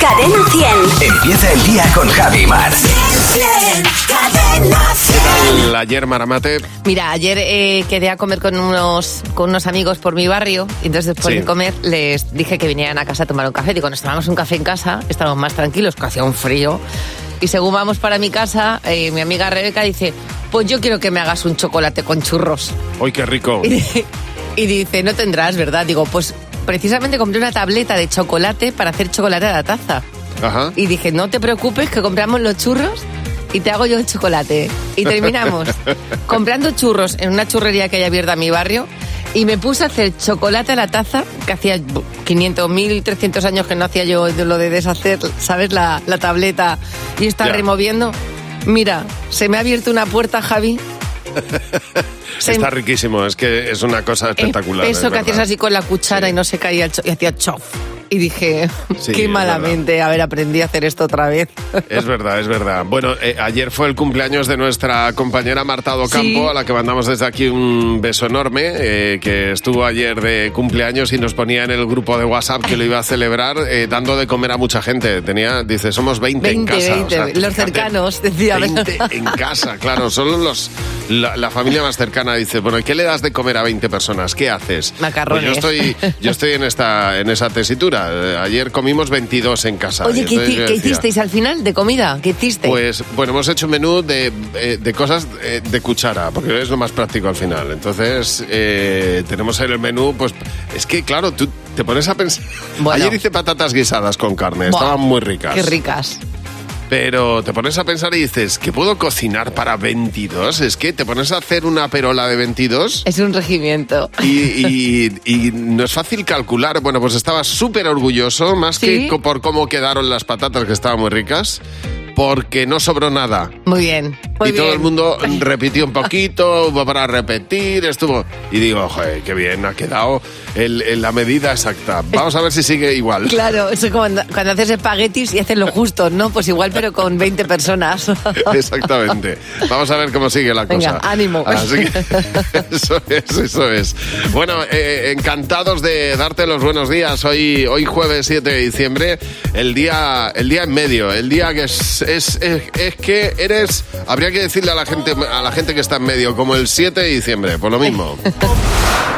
Cadena 100. Empieza el día con Javi Mar. Cadena 100. Ayer Maramate, Mira, ayer eh, quedé a comer con unos, con unos amigos por mi barrio y entonces después Sí. de comer les dije que vinieran a casa a tomar un café. Digo, nos tomamos un café en casa, estábamos más tranquilos, que hacía un frío. Y según vamos para mi casa, eh, mi amiga Rebeca dice, pues yo quiero que me hagas un chocolate con churros. ¡Uy, qué rico! Y, y dice, no tendrás, ¿verdad? Digo, pues precisamente compré una tableta de chocolate para hacer chocolate a la taza. Ajá. Y dije, no te preocupes, que compramos los churros y te hago yo el chocolate. Y terminamos comprando churros en una churrería que hay abierta a mi barrio. Y me puse a hacer chocolate a la taza, que hacía 500, 1300 años que no hacía yo lo de deshacer, ¿sabes? La, la tableta y estar removiendo. Mira, se me ha abierto una puerta, Javi. Se Está riquísimo, es que es una cosa espectacular. Eso es que hacías así con la cuchara Sí. y no se caía el cho- y hacía chof. Y dije, Sí, qué malamente haber aprendido a hacer esto otra vez. Es verdad, es verdad. Bueno, eh, ayer fue el cumpleaños de nuestra compañera Marta Docampo, Sí. a la que mandamos desde aquí un beso enorme, eh, que estuvo ayer de cumpleaños y nos ponía en el grupo de WhatsApp que lo iba a celebrar eh, dando de comer a mucha gente. Tenía, dice, somos 20, 20, en casa. 20, los fíjate, cercanos, decía. 20 en casa, claro, solo los, la, la familia más cercana dice, bueno, ¿qué le das de comer a 20 personas? ¿Qué haces? Macarrones. Pues yo estoy, yo estoy en esta, en esa tesitura. Eh, Ayer comimos 22 en casa. Oye, ¿qué, hicisteis al final de comida? ¿Qué hiciste? Pues bueno, hemos hecho un menú de, eh, de cosas eh, de cuchara, porque es lo más práctico al final. Entonces, eh, tenemos en el menú, pues es que claro, tú te pones a pensar. Bueno. Ayer hice patatas guisadas con carne, Buah, estaban muy ricas. Qué ricas. Pero te pones a pensar y dices, ¿qué puedo cocinar para 22? Es que te pones a hacer una perola de 22 Es un regimiento. y, y- y no es fácil calcular. Bueno, pues estaba súper orgulloso, más ¿Sí? que por cómo quedaron las patatas, que estaban muy ricas, porque no sobró nada. Muy bien. muy y todo bien. el mundo repitió un poquito, hubo para repetir, estuvo... Y digo, joder, qué bien, ha quedado el- el- la medida exacta. Vamos a ver si sigue igual. Claro, eso es como cuando, cuando haces espaguetis y haces lo justo, ¿no? Pues igual, pero con 20 personas. Exactamente. Vamos a ver cómo sigue la Venga, cosa. ánimo. Así que- eso es, eso es. Bueno, eh, encantados de darte los buenos días. Hoy, hoy jueves 7 de diciembre, el día, el día en medio, el día que es, es, es, es que eres, habría que decirle a la gente, a la gente que está en medio, como el 7 de diciembre, por lo mismo.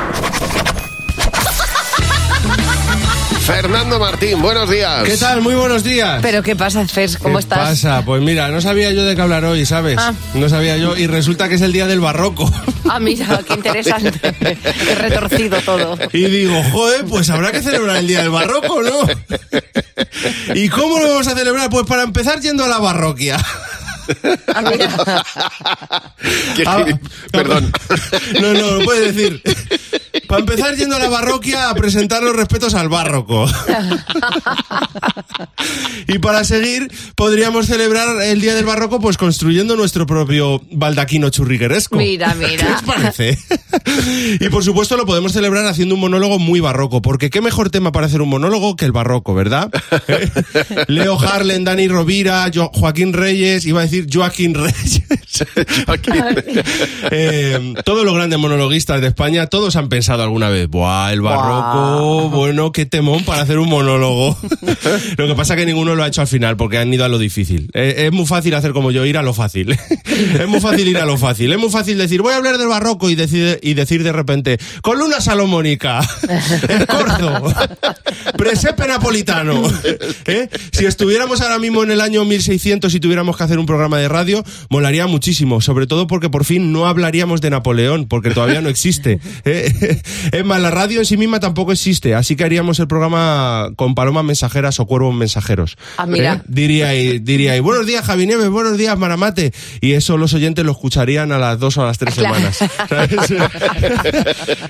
Fernando Martín, buenos días. ¿Qué tal? Muy buenos días. Pero ¿qué pasa, Fers? ¿Cómo ¿Qué estás? pasa? Pues mira, no sabía yo de qué hablar hoy, ¿sabes? Ah. No sabía yo y resulta que es el día del barroco. Ah, mira, qué interesante. Qué retorcido todo. Y digo, joder, pues habrá que celebrar el día del barroco, ¿no? ¿Y cómo lo vamos a celebrar? Pues para empezar yendo a la barroquia. Ah, Ah, Perdón. No, no, lo puedes decir. Para empezar yendo a la barroquia a presentar los respetos al barroco. Y para seguir, podríamos celebrar el Día del Barroco pues construyendo nuestro propio baldaquino churrigueresco. Mira, mira. ¿Qué os parece? Y por supuesto lo podemos celebrar haciendo un monólogo muy barroco, porque qué mejor tema para hacer un monólogo que el barroco, ¿verdad? ¿Eh? Leo Harlen, Dani Rovira, Jo- Joaquín Reyes, iba a decir Joaquín Reyes. Eh, todos los grandes monologuistas de España, todos han pensado alguna vez, ¡buah, el barroco! Bueno, qué temón para hacer un monólogo. lo que pasa que ninguno lo ha hecho al final, porque han ido a lo difícil. Eh, es muy fácil hacer como yo, ir a lo fácil. es muy fácil ir a lo fácil. Es muy fácil decir, voy a hablar del barroco y decir, y decir de repente, columna salomónica, escorzo, presepe napolitano. ¿Eh? Si estuviéramos ahora mismo en el año 1600 y tuviéramos que hacer un programa de radio, molaría muchísimo, sobre todo porque por fin no hablaríamos de Napoleón, porque todavía no existe. ¿eh? Es más, la radio en sí misma tampoco existe, así que haríamos el programa con palomas mensajeras o cuervos mensajeros. Ah, mira. ¿Eh? Diría ahí, diría ahí, buenos días Javi Nieves, buenos días Maramate, y eso los oyentes lo escucharían a las dos o a las tres Claro. semanas.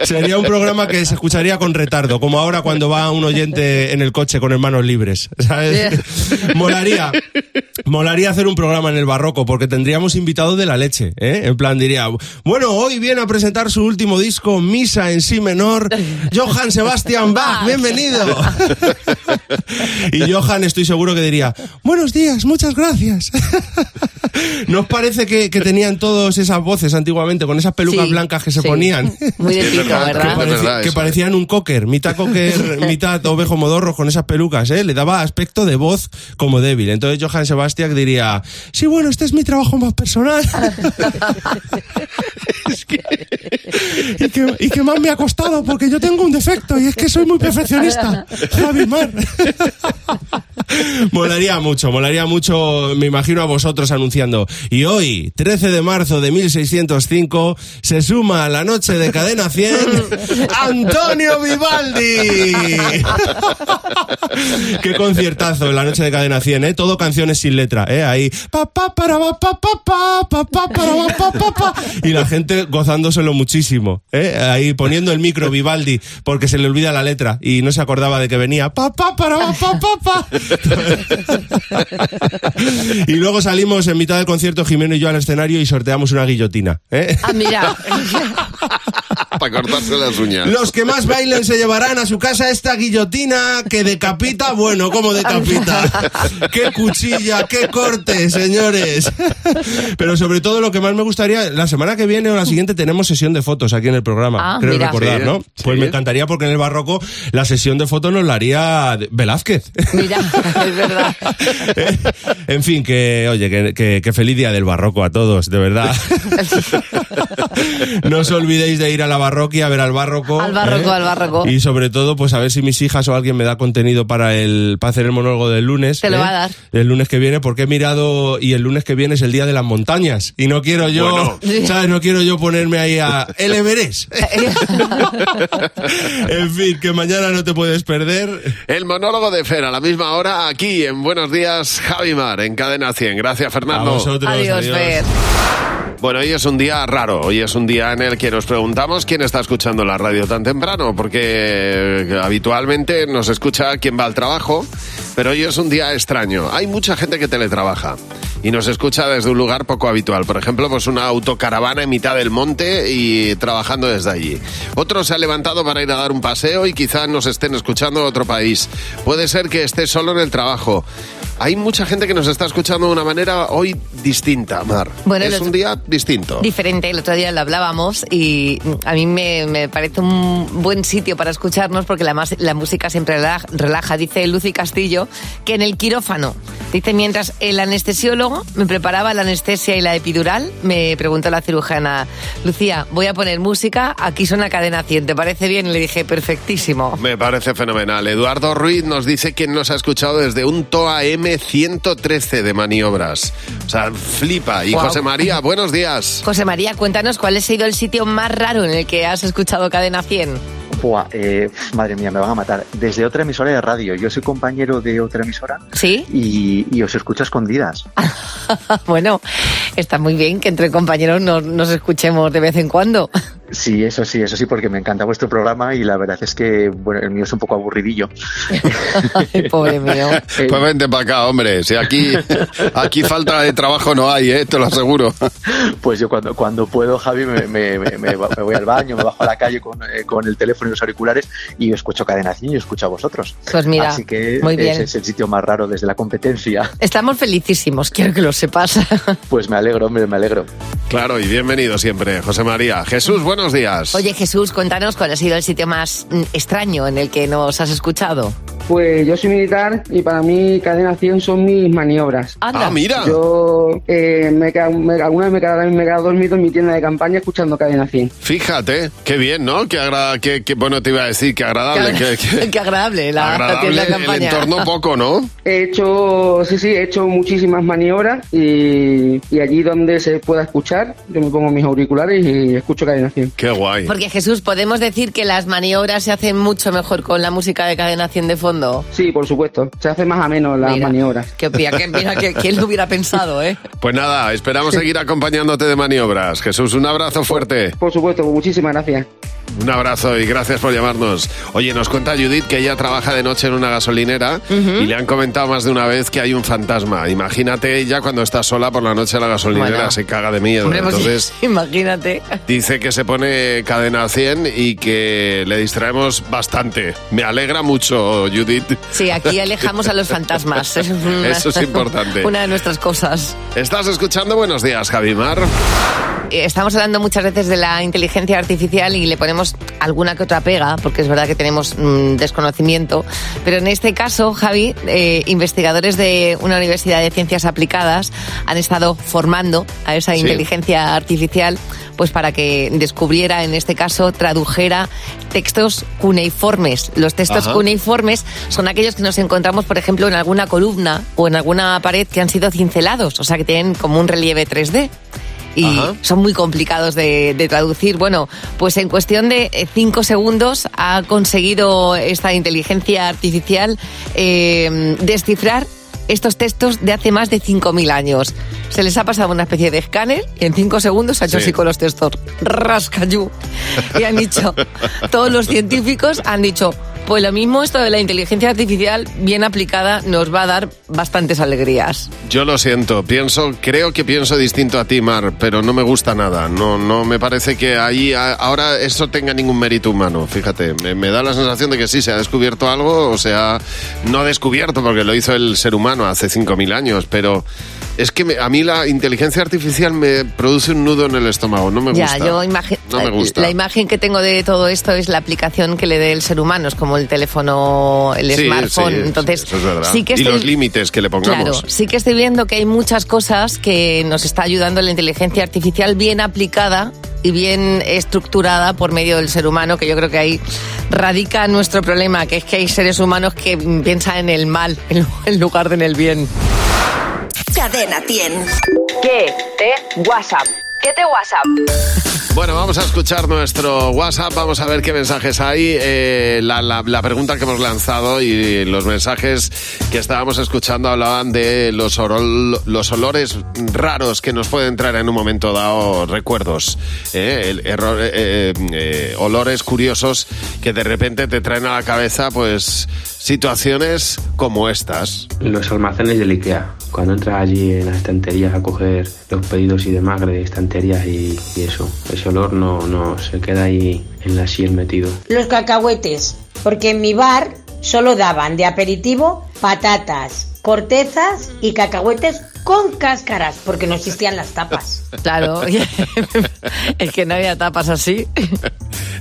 Sería un programa que se escucharía con retardo, como ahora cuando va un oyente en el coche con hermanos libres. ¿sabes? Molaría. Molaría hacer un programa en el barroco porque tendríamos invitados de la leche, ¿eh? En plan diría, bueno, hoy viene a presentar su último disco, Misa en sí menor, Johann Sebastian Bach, bienvenido. y Johann estoy seguro que diría, buenos días, muchas gracias. ¿Nos parece que, que tenían todos esas voces antiguamente con esas pelucas Sí, blancas que se sí. ponían? Muy de pico, verdad, Que, eso, parecían un cocker, mitad cocker, mitad ovejo modorro con esas pelucas, ¿eh? Le daba aspecto de voz como débil. Entonces Johann Sebastian diría, sí, bueno, este es mi trabajo más personal. Es que- y, que, y que más me ha costado porque yo tengo un defecto y es que soy muy perfeccionista. Javi Mar. Molaría mucho, molaría mucho, me imagino a vosotros anunciando. Y hoy, 13 de marzo de 1605, se suma a la noche de Cadena 100 Antonio Vivaldi. Qué conciertazo en la noche de Cadena 100, ¿eh? Todo canciones sin letra, ¿eh? Ahí, pa, pa, para, pa, pa, pa, pa, pa, pa, para, pa, pa, pa, pa. y la gente gozándoselo muchísimo, ¿eh? Ahí poniendo el micro Vivaldi porque se le olvida la letra y no se acordaba de que venía, pa, pa, para, pa, pa, pa. Y luego salimos en mitad del concierto Jimeno y yo al escenario y sorteamos una guillotina, ¿eh? Ah, mira. Para cortarse las uñas. Los que más bailen se llevarán a su casa esta guillotina que decapita, bueno, ¿cómo decapita? ¡Qué cuchilla, qué corte, señores! Pero sobre todo lo que más me gustaría, la semana que viene o la siguiente tenemos sesión de fotos aquí en el programa, Ah, creo mira. recordar, Sí, ¿no? Pues sí. me encantaría porque en el barroco la sesión de fotos nos la haría Velázquez. Mira, es verdad. en fin, que, oye, que, que- que feliz día del barroco a todos, de verdad. no os olvidéis de ir a la barroquia a ver al barroco. ¿eh? Al barroco, al barroco. Y sobre todo, pues a ver si mis hijas o alguien me da contenido para el para hacer el monólogo del lunes. ¿eh? Te lo va a dar. El lunes que viene, porque he mirado y el lunes que viene es el día de las montañas. Y no quiero yo, Bueno. ¿sabes? No quiero yo ponerme ahí a el Everest. en fin, que mañana no te puedes perder. El monólogo de Fer a la misma hora aquí en Buenos Días Javimar en Cadena 100. Gracias A Fernando. vosotros. Adiós, Fer. Bueno, hoy es un día raro, hoy es un día en el que nos preguntamos quién está escuchando la radio tan temprano, porque habitualmente nos escucha quien va al trabajo, pero hoy es un día extraño. Hay mucha gente que teletrabaja y nos escucha desde un lugar poco habitual, por ejemplo, pues una autocaravana en mitad del monte y trabajando desde allí. Otro se ha levantado para ir a dar un paseo y quizás nos estén escuchando en otro país. Puede ser que esté solo en el trabajo. Hay mucha gente que nos está escuchando de una manera hoy distinta, Mar. Bueno, es los- un día distinto. Diferente, el otro día lo hablábamos y a mí me, me parece un buen sitio para escucharnos porque la, mas- la música siempre relaja, relaja. Dice Lucy Castillo que en el quirófano, dice mientras el anestesiólogo me preparaba la anestesia y la epidural, me preguntó la cirujana, Lucía, voy a poner música, aquí suena cadena 100, ¿te parece bien? Y le dije, perfectísimo. Me parece fenomenal. Eduardo Ruiz nos dice que nos ha escuchado desde un TOA M113 de maniobras. O sea, flipa. Y Guau. José María, buenos días. José María, cuéntanos cuál ha sido el sitio más raro en el que has escuchado cadena 100. Buah, eh, madre mía, me van a matar. Desde otra emisora de radio. Yo soy compañero de otra emisora ¿Sí? y, y os escucho a escondidas. bueno, está muy bien que entre compañeros nos, nos escuchemos de vez en cuando. Sí, eso sí, eso sí, porque me encanta vuestro programa y la verdad es que, bueno, el mío es un poco aburridillo. Ay, pobre mío. Eh, Pues vente para acá, hombre. Si aquí, aquí falta de trabajo no hay, ¿eh? te lo aseguro. pues yo cuando, cuando puedo, Javi, me, me- me- me voy al baño, me bajo a la calle con, eh, con el teléfono y los auriculares y escucho Cadena 100 y escucho a vosotros. Pues mira, Así que muy bien. ese es el sitio más raro desde la competencia. Estamos felicísimos, quiero que lo sepas. Pues me alegro, hombre, me alegro. Claro, y bienvenido siempre, José María. Jesús, buenos días. Oye Jesús, cuéntanos cuál ha sido el sitio más extraño en el que nos has escuchado. Pues yo soy militar y para mí cadena 100 son mis maniobras. Anda. Ah, mira. Yo eh, me he quedado- me- alguna vez me he, quedado, me dormido en mi tienda de campaña escuchando cadena 100. Fíjate, qué bien, ¿no? Qué, agra- qué- qué- bueno te iba a decir, qué agradable. Qué, qué- qué- qué agradable la agradable tienda de el campaña. entorno poco, ¿no? He hecho, sí, sí, he hecho muchísimas maniobras y, y allí donde se pueda escuchar, yo me pongo mis auriculares y escucho cadena 100. Qué guay. Porque Jesús, ¿podemos decir que las maniobras se hacen mucho mejor con la música de cadena 100 de fondo? Sí, por supuesto, se hace más ameno las Mira, maniobras. Qué pía, que mira, que, ¿quién lo hubiera pensado, eh? Pues nada, esperamos seguir acompañándote de maniobras. Jesús, un abrazo fuerte. Por supuesto, muchísimas gracias. Un abrazo y gracias por llamarnos. Oye, nos cuenta Judith que ella trabaja de noche en una gasolinera y le han comentado más de una vez que hay un fantasma. Imagínate ella cuando está sola por la noche en la gasolinera Bueno. se caga de miedo. Hombre, pues, Entonces imagínate. dice que se pone cadena 100 y que le distraemos bastante. Me alegra mucho, Judith. Sí, aquí alejamos a los fantasmas. Eso es, una- Eso es importante. Una de nuestras cosas. Estás escuchando Buenos Días, Javimar. Estamos hablando muchas veces de la inteligencia artificial y le ponemos alguna que otra pega, porque es verdad que tenemos mm, desconocimiento. Pero en este caso, Javi, eh, investigadores de una universidad de ciencias aplicadas han estado formando a esa Sí. inteligencia artificial pues para que descubriera, en este caso, tradujera textos cuneiformes. Los textos Ajá. cuneiformes son aquellos que nos encontramos, por ejemplo, en alguna columna o en alguna pared que han sido cincelados, o sea, que tienen como un relieve 3D y Ajá. son muy complicados de, de traducir. Bueno, pues en cuestión de eh, cinco segundos ha conseguido esta inteligencia artificial eh, descifrar estos textos de hace más de 5.000 años. Se les ha pasado una especie de escáner y en cinco segundos ha hecho Sí. así con los textos. Rascayú. Y han dicho, todos los científicos han dicho, pues lo mismo esto de la inteligencia artificial bien aplicada nos va a dar bastantes alegrías. Yo lo siento, pienso, creo que pienso distinto a ti, Mar, pero no me gusta nada. No, no me parece que ahí ahora eso tenga ningún mérito humano. Fíjate, me, da la sensación de que sí se ha descubierto algo, o sea, no descubierto porque lo hizo el ser humano hace 5.000 años, pero es que me- a mí la inteligencia artificial me produce un nudo en el estómago. No me Ya, gusta. yo imagi- no me gusta. La imagen que tengo de todo esto es la aplicación que le dé el ser humano, es como el teléfono, el Sí, smartphone. sí, Entonces, eso es verdad. sí que y los límites que le pongamos. Claro, sí que estoy viendo que hay muchas cosas que nos está ayudando la inteligencia artificial bien aplicada y bien estructurada por medio del ser humano, que yo creo que ahí radica nuestro problema, que es que hay seres humanos que piensan en el mal en lugar de en el bien. Cadena 100. ¿Qué te WhatsApp? ¿Qué te WhatsApp? Bueno, vamos a escuchar nuestro WhatsApp, vamos a ver qué mensajes hay, eh, la, la- la pregunta que hemos lanzado y los mensajes que estábamos escuchando hablaban de los, orol- los olores raros que nos pueden traer en un momento dado recuerdos, eh, el error- eh, eh, eh, olores curiosos que de repente te traen a la cabeza pues situaciones como estas. Los almacenes del IKEA. Cuando entras allí en las estanterías a coger los pedidos y demás de estanterías y, eso, ese olor no, no se queda ahí en la sien metido. Los cacahuetes, porque en mi bar solo daban de aperitivo patatas, cortezas y cacahuetes con cáscaras, porque no existían las tapas. Claro, es que no había tapas así.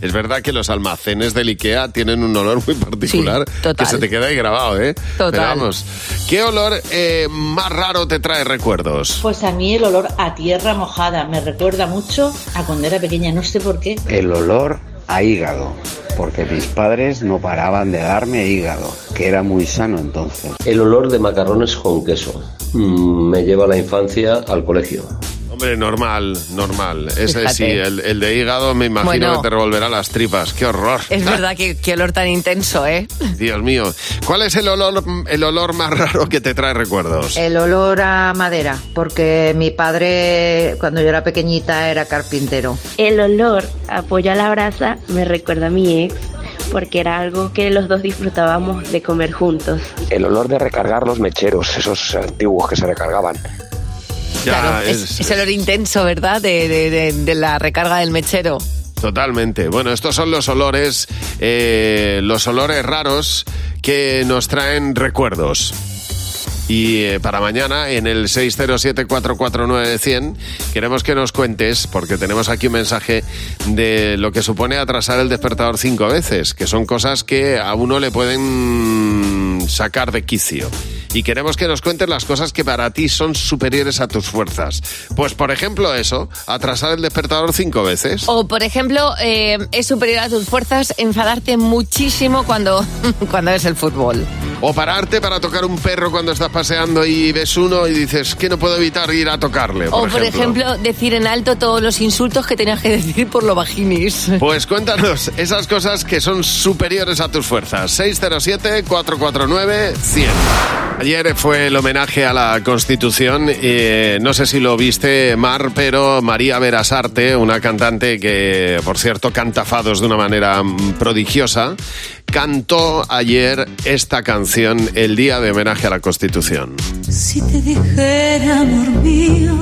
Es verdad que los almacenes del IKEA tienen un olor muy particular Sí, total. que se te queda ahí grabado, ¿eh? Total. Pero vamos, ¿qué olor eh, más raro te trae recuerdos? Pues a mí el olor a tierra mojada me recuerda mucho a cuando era pequeña, no sé por qué. El olor a hígado, porque mis padres no paraban de darme hígado, que era muy sano entonces. El olor de macarrones con queso. Mm, me lleva a la infancia al colegio. Hombre, normal, normal. Ese Fíjate. sí, el, el de hígado me imagino Bueno. que te revolverá las tripas. ¡Qué horror! Es verdad que qué olor tan intenso, ¿eh? Dios mío. ¿Cuál es el olor, el olor más raro que te trae recuerdos? El olor a madera, porque mi padre cuando yo era pequeñita era carpintero. El olor a pollo a la brasa me recuerda a mi ex porque era algo que los dos disfrutábamos de comer juntos. El olor de recargar los mecheros, esos antiguos que se recargaban. Ya, Claro, es, es el olor intenso, ¿verdad? De, de- de- de la recarga del mechero. Totalmente. Bueno, estos son los olores, eh, los olores raros que nos traen recuerdos. Y eh, para mañana, en el 607-449-100, queremos que nos cuentes, porque tenemos aquí un mensaje de lo que supone atrasar el despertador cinco veces, que son cosas que a uno le pueden sacar de quicio. Y queremos que nos cuentes las cosas que para ti son superiores a tus fuerzas. Pues, por ejemplo, eso, atrasar el despertador cinco veces. O, por ejemplo, eh, es superior a tus fuerzas enfadarte muchísimo cuando, cuando es el fútbol. O pararte para tocar un perro cuando estás paseando y ves uno y dices que no puedo evitar ir a tocarle. o, por ejemplo, decir en alto todos los insultos que tenías que decir por lo vaginis. Pues cuéntanos esas cosas que son superiores a tus fuerzas. 607-449-100. Ayer fue el homenaje a la Constitución. eh, no sé si lo viste, Mar, pero María Verasarte, una cantante que, por cierto, canta fados de una manera mm, prodigiosa, cantó ayer esta canción el día de homenaje a la Constitución. Si te dijera, amor mío,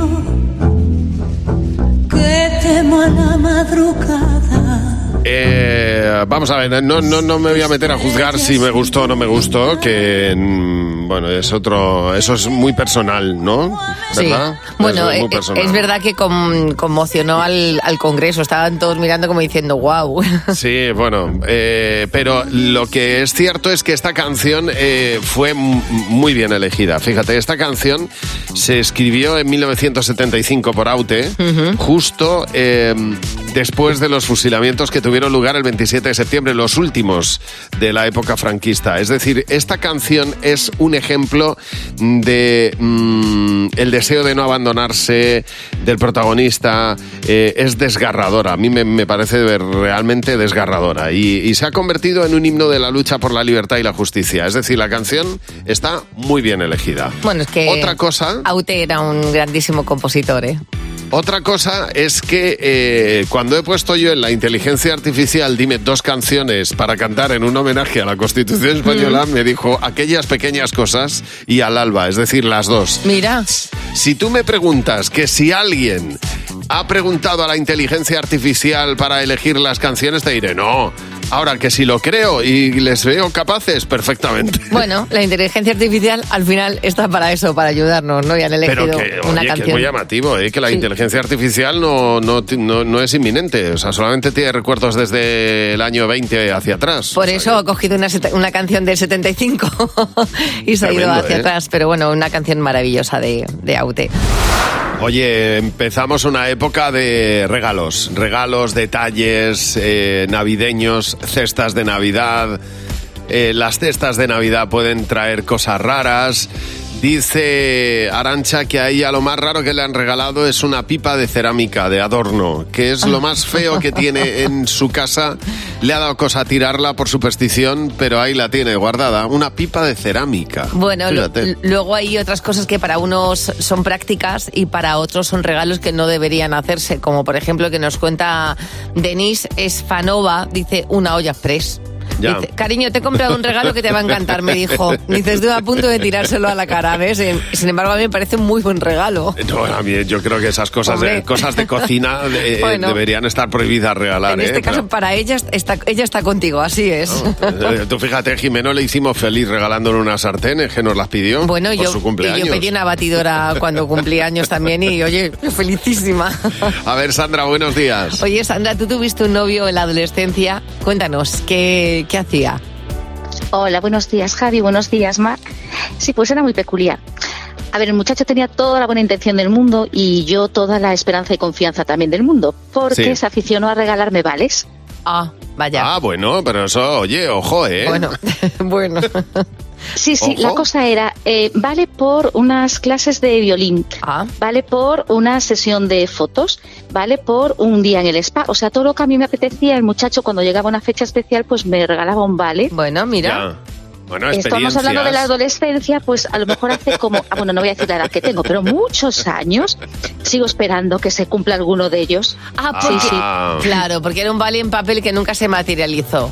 que temo a la madrugada. Eh, vamos a ver, no, no, no me voy a meter a juzgar si me gustó o no me gustó, que mm, bueno, es otro, eso es muy personal, ¿no? ¿Verdad? Bueno, es eh, muy personal. es verdad que con- conmocionó al, al Congreso. Estaban todos mirando como diciendo, wow. Sí, bueno, eh, pero lo que es cierto es que esta canción eh, fue muy bien elegida. Fíjate, esta canción se escribió en 1975 por Aute, justo eh, después de los fusilamientos que tuvieron lugar el 27 de septiembre, los últimos de la época franquista. Es decir, esta canción es un ejemplo de mm, el deseo de no abandonarse del protagonista. eh, es desgarradora. A mí me, me parece realmente desgarradora. Y, y se ha convertido en un himno de la lucha por la libertad y la justicia. Es decir, la canción está muy bien elegida. Bueno, es que Otra cosa. Aute era un grandísimo compositor, ¿eh? Otra cosa es que eh, cuando he puesto yo en la inteligencia artificial, dime dos canciones para cantar en un homenaje a la Constitución Española, me dijo aquellas pequeñas cosas y al alba, es decir, las dos. Mira. Si tú me preguntas que si alguien ha preguntado a la inteligencia artificial para elegir las canciones, te diré no. Ahora que si lo creo y les veo capaces, perfectamente. Bueno, la inteligencia artificial al final está para eso, para ayudarnos, ¿no? Y han elegido Pero que, una oye, que es canción. muy llamativo, ¿eh? que la Sí. inteligencia artificial no, no, no, no es inminente. O sea, solamente tiene recuerdos desde el año 20 hacia atrás. Por eso ha cogido una, una canción del 75 y se ha ido hacia ¿eh? atrás. Pero bueno, una canción maravillosa de, de Aute. Oye, empezamos una época de regalos. Regalos, detalles, eh, navideños, cestas de Navidad. Eh, las cestas de Navidad pueden traer cosas raras. Dice Arancha que a ella lo más raro que le han regalado es una pipa de cerámica, de adorno, que es lo más feo que tiene en su casa. Le ha dado cosa tirarla por superstición, pero ahí la tiene guardada. Una pipa de cerámica. Bueno, luego hay otras cosas que para unos son prácticas y para otros son regalos que no deberían hacerse, como por ejemplo que nos cuenta Denise Esfanova, dice una olla express. Dice, cariño, te he comprado un regalo que te va a encantar, me dijo. Dice, estuve a punto de tirárselo a la cara, ¿ves? Eh, Sin embargo, a mí me parece un muy buen regalo. No, a mí yo creo que esas cosas, de, cosas de cocina eh, Bueno. deberían estar prohibidas regalar. En ¿eh? este caso, para ella está, ella está contigo, así es. Eh, Tú fíjate, Jimeno le hicimos feliz regalándole unas sartenes que nos las pidió Bueno, por yo, su cumpleaños. yo pedí una batidora cuando cumplí años también y, oye, felicísima. A ver, Sandra, buenos días. Oye, Sandra, tú tuviste un novio en la adolescencia. Cuéntanos, ¿qué, qué hacía? Hola, buenos días Javi, buenos días Marc. Sí, pues era muy peculiar. A ver, el muchacho tenía toda la buena intención del mundo y yo toda la esperanza y confianza también del mundo, porque Sí. se aficionó a regalarme vales. Ah, vaya. Ah, bueno, pero eso, oye, ojo, ¿eh? Bueno, bueno. Sí, sí, Ojo. la cosa era, eh, vale por unas clases de violín, Ah. vale por una sesión de fotos, vale por un día en el spa. O sea, todo lo que a mí me apetecía, el muchacho cuando llegaba una fecha especial, pues me regalaba un vale. Bueno, mira. Ya. Bueno, Estamos hablando de la adolescencia, pues a lo mejor hace como, ah, bueno, no voy a decir la edad que tengo, pero muchos años sigo esperando que se cumpla alguno de ellos. Ah, sí, sí. Ah. Claro, porque era un vale en papel que nunca se materializó.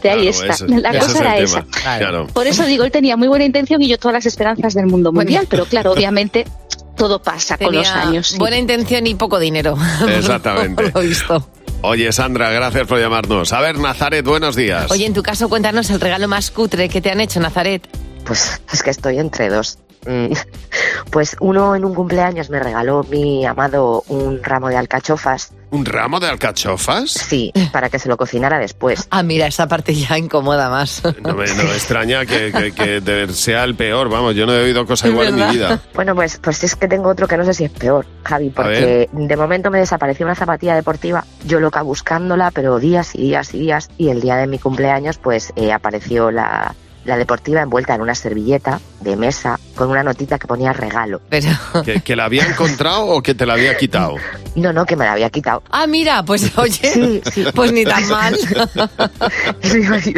De ahí Claro, está. la cosa es era tema. esa. Claro. Por eso digo, él tenía muy buena intención y yo todas las esperanzas del mundo mundial, pero claro, obviamente todo pasa con los años. sí. Buena intención y poco dinero. Exactamente. Lo visto. Oye, Sandra, gracias por llamarnos. A ver, Nazaret, buenos días. Oye, en tu caso, cuéntanos el regalo más cutre que te han hecho, Nazaret. Pues es que estoy entre dos. Pues uno en un cumpleaños me regaló mi amado un ramo de alcachofas. ¿Un ramo de alcachofas? Sí, para que se lo cocinara después. Ah, mira, esa parte ya incomoda más. No me, no me extraña que, que- que de- sea el peor, vamos, yo no he oído cosa igual en mi vida. Bueno, pues, pues es que tengo otro que no sé si es peor, Javi, porque de momento me desapareció una zapatilla deportiva, yo loca buscándola, pero días y días y días, y el día de mi cumpleaños, pues eh, apareció la, la deportiva envuelta en una servilleta de mesa con una notita que ponía regalo. Pero... ¿Que, que la había encontrado o que te la había quitado? No, no, que me la había quitado. Ah, mira, pues oye, Sí, sí. pues ni tan mal. Sí,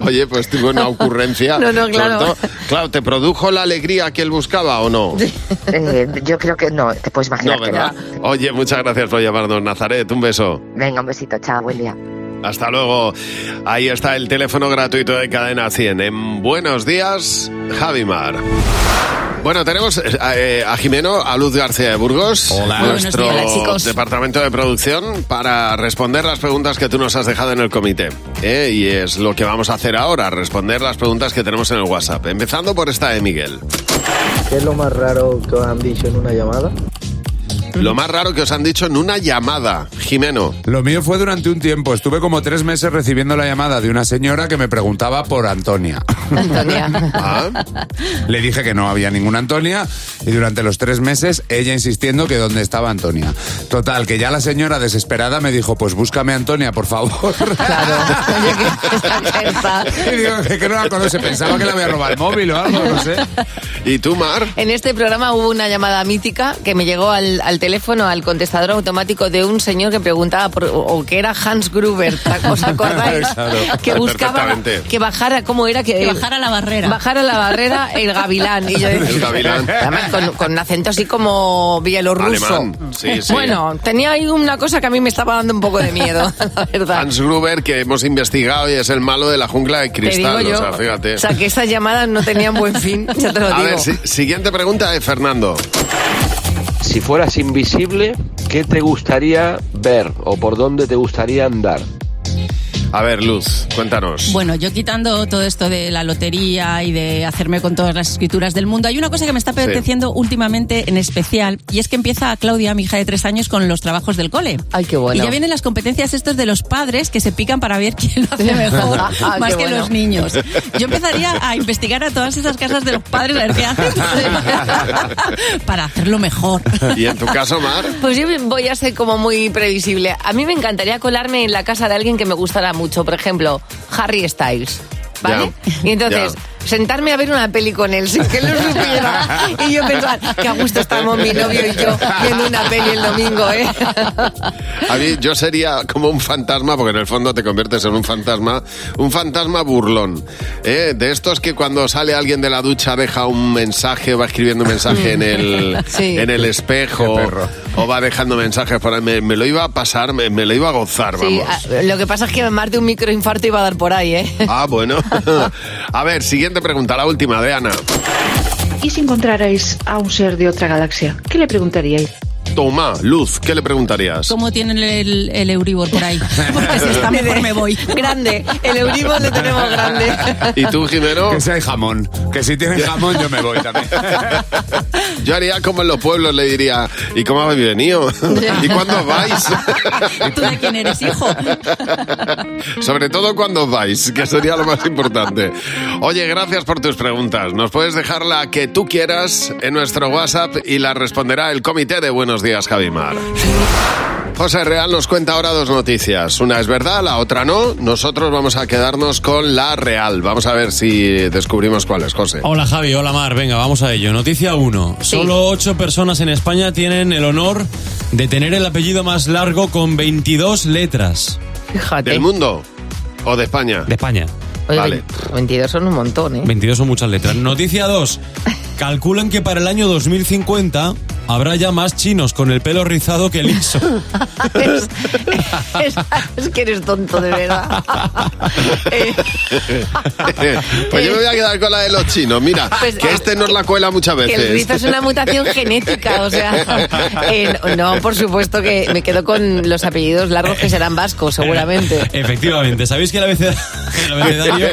Oye, pues tuvo una ocurrencia. No, no, Sobre claro. todo- claro, ¿te produjo la alegría que él buscaba o no? Eh, yo creo que no, te puedes No, imaginar que ¿verdad? Oye, muchas gracias por llamarnos, Nazaret. Un beso. Venga, un besito, chao, buen día. Hasta luego. Ahí está el teléfono gratuito de Cadena 100. En Buenos Días, Javimar. Bueno, tenemos eh, eh, a Jimeno, a Luz García de Burgos, Hola. nuestro chicos. departamento de producción, para responder las preguntas que tú nos has dejado en el comité. ¿eh? Y es lo que vamos a hacer ahora, responder las preguntas que tenemos en el WhatsApp. Empezando por esta de Miguel. ¿Qué es lo más raro que os han dicho en una llamada? Lo más raro que os han dicho en una llamada, Jimeno. Lo mío fue durante un tiempo. Estuve como tres meses recibiendo la llamada de una señora que me preguntaba por Antonia. Antonia. Ah, Le dije que no había ninguna Antonia y durante los tres meses ella insistiendo que dónde estaba Antonia. Total, que ya la señora desesperada me dijo, pues búscame a Antonia, por favor. y digo que, que no la conoce, pensaba que le había robado el móvil o algo, no sé. ¿Y tú, Mar? En este programa hubo una llamada mítica que me llegó al, al teléfono, al contestador automático de un señor que preguntaba por, o, que era Hans Gruber, ¿os acordáis? Claro. que buscaba que bajara, ¿cómo era? Que, Que bajara la barrera. Bajara la barrera el gavilán. Y yo decía- El gavilán. Además, con, con un acento así como bielorruso. Alemán. Sí, sí. Bueno, tenía ahí una cosa que a mí me estaba dando un poco de miedo, la verdad. Hans Gruber, que hemos investigado y es el malo de la jungla de Te digo cristal. yo. O sea, fíjate. O sea, que esas llamadas no tenían buen fin, ya te lo A digo. ver, si- siguiente pregunta de Fernando. Si fueras invisible, ¿qué te gustaría ver o por dónde te gustaría andar? A ver, Luz, cuéntanos. Bueno, yo quitando todo esto de la lotería y de hacerme con todas las escrituras del mundo, hay una cosa que me está apeteciendo últimamente en especial y es que empieza Claudia, mi hija de tres años, con los trabajos del cole. Ay, qué bueno. Y ya vienen las competencias estos de los padres que se pican para ver quién lo hace mejor, Ah, más que bueno. los niños. Yo empezaría a investigar a todas esas casas de los padres a ver qué hacen para hacerlo mejor. ¿Y en tu caso, Mar? Pues yo voy a ser como muy previsible. A mí me encantaría colarme en la casa de alguien que me gustara mucho, por ejemplo, Harry Styles. ¿Vale? y entonces, sentarme a ver una peli con él sin que él lo supiera. y yo pensar, que a gusto estamos mi novio y yo viendo una peli el domingo, ¿eh? A mí yo sería como un fantasma, porque en el fondo te conviertes en un fantasma, un fantasma burlón. ¿eh? De estos que cuando sale alguien de la ducha deja un mensaje, va escribiendo un mensaje en el, Sí. en el espejo, o va dejando mensajes por ahí. Me, me lo iba a pasar, me, me lo iba a gozar, Sí, vamos. a- lo que pasa es que más de un microinfarto iba a dar por ahí, ¿eh? Ah, bueno. A ver, siguiente pregunta, la última de Ana. ¿Y si encontrarais a un ser de otra galaxia? ¿Qué le preguntaríais? Toma, Luz, ¿qué le preguntarías? ¿Cómo tienen el, el Euribor por ahí? Porque si está mejor me voy. Grande, el Euribor le tenemos grande. ¿Y tú, Jimeno? Que si hay jamón. Que si tienen jamón yo me voy también. Yo haría como en los pueblos, le diría, ¿y cómo habéis venido? ¿Y cuándo vais? ¿Tú de quién eres hijo? Sobre todo cuando vais, que sería lo más importante. Oye, gracias por tus preguntas. Nos puedes dejar la que tú quieras en nuestro WhatsApp y la responderá el comité de Buenos Días, Javimar. José Real nos cuenta ahora dos noticias. Una es verdad, la otra no. Nosotros vamos a quedarnos con la real. Vamos a ver si descubrimos cuál es, José. Hola Javi, hola Mar, venga, vamos a ello. Noticia 1. Solo 8 personas en España tienen el honor de tener el apellido más largo con 22 letras. Fíjate. ¿Del mundo o de España? De España. Oye, Vale. 22 son un montón, ¿eh? 22 son muchas letras. Noticia 2. Calculan que para el año 2050 habrá ya más chinos con el pelo rizado que liso. es, es- es que eres tonto, de verdad. Eh, pues yo me voy a quedar con la de los chinos. Mira, Pues, que eh, este nos la cuela muchas que veces. el rizo es una mutación genética, o sea, eh, no, por supuesto que me quedo con los apellidos largos que serán vascos, seguramente. Efectivamente, ¿sabéis que el abeceda- el abecedario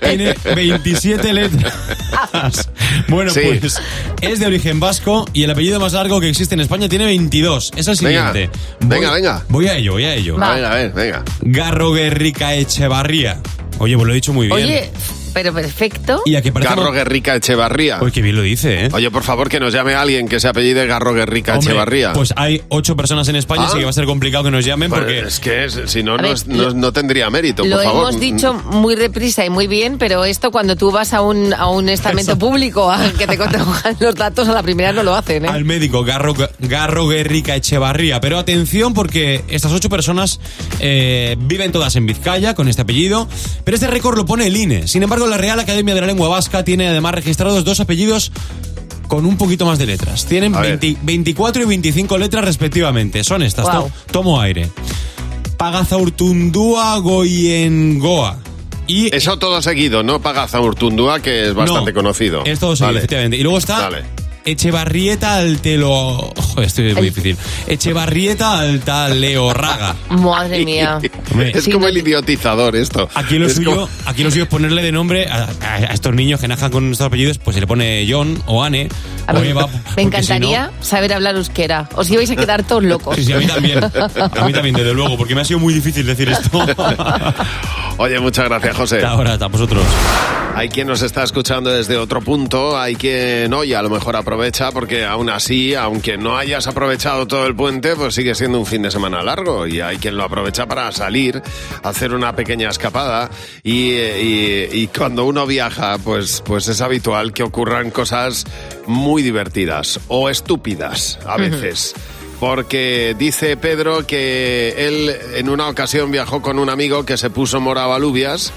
tiene 27 letras? Bueno, Sí. pues es de origen vasco y el apellido más largo que existe en España tiene 22. Es el siguiente. venga, Voy- venga. Voy a ello, voy a ello. A ver, a ver, venga. Garro Guerrica Echevarría. Oye, pues lo he dicho muy bien. Oye, pero perfecto. Y parece... Garro Guerrica Echevarría. Uy, qué bien lo dice, ¿eh? Oye, por favor, que nos llame alguien que se apellide Garro Guerrica Hombre, Echevarría. Pues hay ocho personas en España, Ah. así que va a ser complicado que nos llamen Pues porque... es que es- si no, A no, ver, es- no, tendría mérito, Lo por favor. hemos dicho muy reprisa y muy bien, pero esto cuando tú vas a un, a un estamento Eso. público a que te cojan los datos, a la primera no lo hacen, ¿eh? Al médico Garro, Garro Guerrica Echevarría. Pero atención porque estas ocho personas eh, viven todas en Vizcaya con este apellido. Pero este récord lo pone el INE. Sin embargo, la Real Academia de la Lengua Vasca tiene además registrados dos apellidos con un poquito más de letras. Tienen A ver. 20 24 y 25 letras respectivamente. Son estas. To- tomo aire. Pagazaurtundúa Goyengoa. Y Eso todo seguido, no Pagazaurtundúa, que es bastante No, conocido. Es todo seguido, Vale. efectivamente. Y luego está Vale. Echevarrieta Altelo... Joder, esto es muy difícil. Echevarrieta Altaleorraga. Madre mía. Es como el idiotizador esto. Aquí lo, Es suyo, como- aquí lo suyo es ponerle de nombre a, a- a estos niños que najan con estos apellidos, pues se le pone John o Anne A. Me porque si encantaría saber hablar euskera. Os ibais a quedar todos no- locos. Sí, sí, a mí también. A mí también, desde luego, porque me ha sido muy difícil decir esto. Oye, muchas gracias, José. Ahora, a vosotros. Hay quien nos está escuchando desde otro punto, hay quien hoy a lo mejor aprovecha, porque aún así, aunque no hayas aprovechado todo el puente, pues sigue siendo un fin de semana largo. Y hay quien lo aprovecha para salir, hacer una pequeña escapada. Y, y- y cuando uno viaja, pues, pues es habitual que ocurran cosas muy divertidas o estúpidas a veces. Porque dice Pedro que él en una ocasión viajó con un amigo que se puso morado alubias.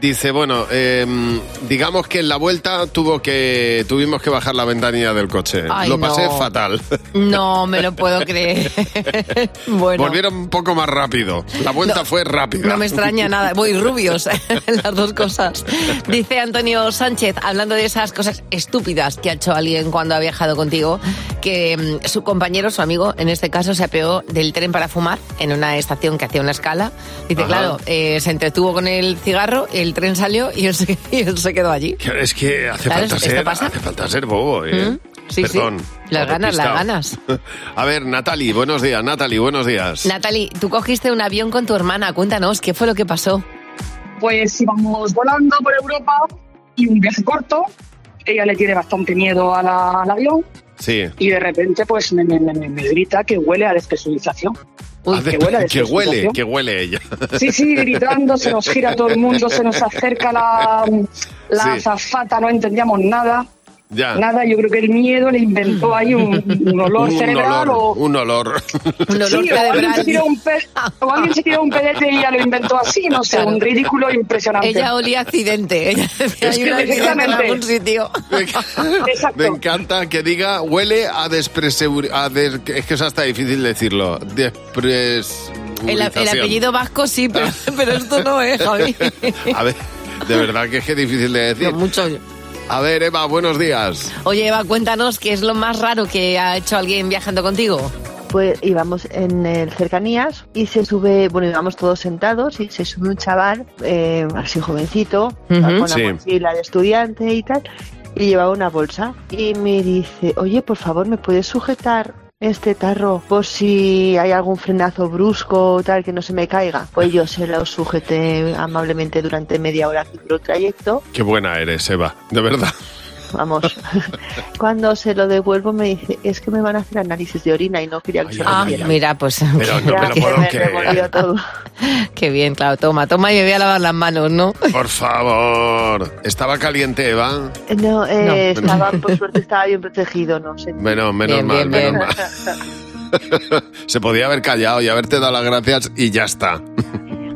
Dice, bueno, em, digamos que en la vuelta tuvo que, tuvimos que bajar la ventanilla del coche. Ay, Lo pasé no. fatal. No me lo puedo creer. bueno. Volvieron un poco más rápido. La vuelta fue rápida. No me extraña nada, voy rubios, las dos cosas. Dice Antonio Sánchez, hablando de esas cosas estúpidas que ha hecho alguien cuando ha viajado contigo, que mm, su compañero, su amigo, en este caso, se apeó del tren para fumar en una estación que hacía una escala. Dice, Ajá. claro, eh, se entretuvo con el cigarro, el tren salió y él se, y él se quedó allí. Es que hace Claro, falta ¿esto ser, pasa? hace falta ser bobo, ¿eh? ¿Mm? Sí, sí. Perdón. Las ganas, las ganas. A ver, Natalie, buenos días. Natalie, buenos días. Natalie, tú cogiste un avión con tu hermana, cuéntanos, ¿qué fue lo que pasó? Pues íbamos volando por Europa y un viaje corto. Ella le tiene bastante miedo a la- al avión Sí. y de repente pues me, me- me- me grita que huele a despresurización. De- que huele que huele ella. Sí, sí, gritando, se nos gira todo el mundo, se nos acerca la, la Sí. azafata, no entendíamos nada. Ya. Nada, yo creo que el miedo le inventó ahí un, un olor un cerebral olor, o, un olor. Sí, o alguien, se tiró un pe- o alguien se tiró un pedete y ya lo inventó así, no sé, un ridículo impresionante. Ella olía accidente. Ella decía, Es hay que un accidente en algún sitio. Me encanta que diga huele a despreseguri... a des- Es que eso hasta difícil decirlo. Despres... El, el apellido vasco sí, pero, pero esto no es, Javi. A ver, de verdad que es que es difícil de decir. mucho. A ver, Eva, buenos días. Oye, Eva, cuéntanos qué es lo más raro que ha hecho alguien viajando contigo. Pues íbamos en el cercanías y se sube, bueno, íbamos todos sentados y se sube un chaval, eh, así jovencito, con Sí. mochila de estudiante y tal, y llevaba una bolsa. Y me dice, oye, por favor, ¿me puedes sujetar este tarro por si hay algún frenazo brusco o tal que no se me caiga? Pues yo se lo sujeté amablemente durante media hora que el trayecto. Qué buena eres, Eva, de verdad. Vamos, cuando se lo devuelvo me dice, es que me van a hacer análisis de orina y no quería que se lo Ah, hiciera". mira, pues. Pero no me lo Ya, puedo me creer. revolvió todo. Qué bien, claro, toma, toma y me voy a lavar las manos, ¿no? Por favor. ¿Estaba caliente, Eva? No, eh, No. estaba, por suerte estaba bien protegido, no sé. Menos, menos Bien, mal, bien, menos mal. Se podía haber callado y haberte dado las gracias y ya está.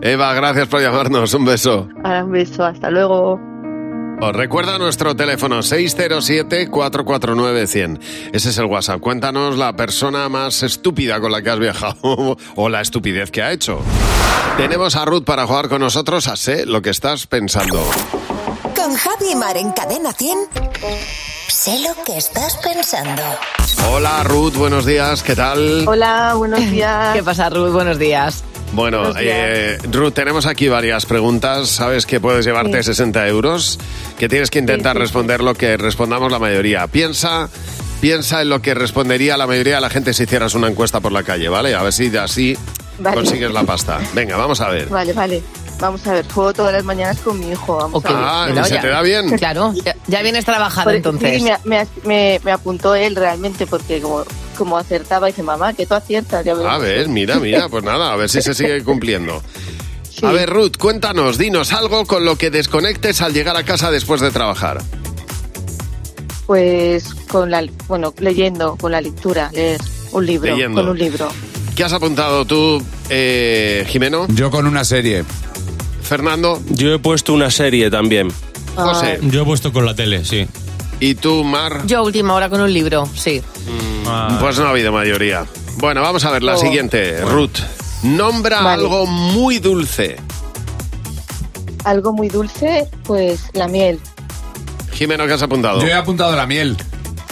Eva, gracias por llamarnos. Un beso. Ahora un beso, hasta luego. Os recuerda nuestro teléfono 607-449-100. Ese es el WhatsApp. Cuéntanos la persona más estúpida con la que has viajado o la estupidez que ha hecho. Tenemos a Ruth para jugar con nosotros a Sé lo que estás pensando. Con Javi Mar en Cadena 100. Sé lo que estás pensando. Hola Ruth, buenos días, ¿qué tal? Hola, buenos días. ¿Qué pasa, Ruth? Buenos días. Bueno, eh, Ruth, tenemos aquí varias preguntas. Sabes que puedes llevarte Sí. 60 euros, que tienes que intentar Sí, sí, sí. responder lo que respondamos la mayoría. Piensa, piensa en lo que respondería la mayoría de la gente si hicieras una encuesta por la calle, ¿vale? A ver si de así Vale. consigues la pasta. Venga, vamos a ver. Vale, vale. vamos a ver, juego todas las mañanas con mi hijo. Vamos a ver. Ah, ¿y se te da bien? Claro, ya, ya vienes trabajado Por- entonces. Sí, me- me apuntó él realmente porque como, como acertaba, dice, mamá, que tú aciertas. Ya verás". A ver, mira, mira, pues nada, a ver si se sigue cumpliendo. A ver, Ruth, cuéntanos, dinos algo con lo que desconectes al llegar a casa después de trabajar. Pues con la, bueno, leyendo, con la lectura, leer un libro, Leyendo. con un libro. ¿Qué has apuntado tú, eh, Jimeno? Yo con una serie. Fernando. Yo he puesto una serie también. José. Yo he puesto con la tele, sí. ¿Y tú, Mar? Yo última hora con un libro, sí. Pues no ha habido mayoría. Bueno, vamos a ver la Oh. siguiente, Ruth. Nombra Vale. algo muy dulce. Algo muy dulce, pues la miel. Jimeno, ¿qué has apuntado? Yo he apuntado la miel.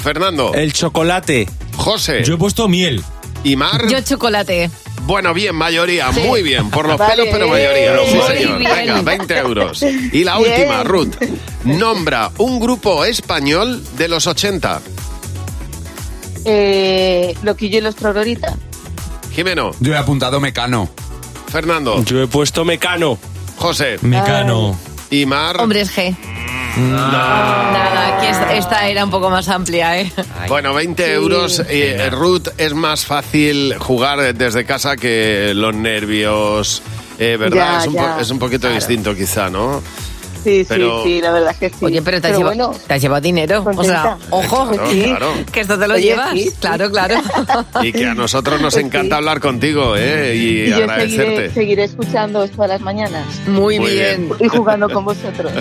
Fernando. El chocolate. José. Yo he puesto miel. ¿Y Mar? Yo chocolate. Bueno, bien, mayoría, Sí. muy bien. Por los Vale. pelos, pero mayoría. Sí, Muy señor. bien. Venga, 20 euros. Y la Bien. última, Ruth. Nombra un grupo español de los 80. Eh, Loquillo y los Trororitas. Jimeno. Yo he apuntado Mecano. Fernando. Yo he puesto Mecano. José. Mecano. Y Mar. Hombres G. Nada, aquí esta, esta era un poco más amplia, ¿eh? Bueno, 20 euros. Eh, Ruth, es más fácil jugar desde casa que los nervios. eh, ¿Verdad? Ya, es, un ya, po- es un poquito distinto, quizá, ¿no? Sí, Pero- sí, sí, la verdad es que sí. Oye, pero te has, Pero llevado, bueno, te has llevado dinero. O sea, ojo, Claro, sí, claro. que esto te lo Oye, llevas. sí, sí. Claro, claro. Y que a nosotros nos encanta hablar contigo, ¿eh? Y, y yo seguiré, agradecerte. seguiré escuchando todas las mañanas. Muy, Muy bien. Y jugando con vosotros.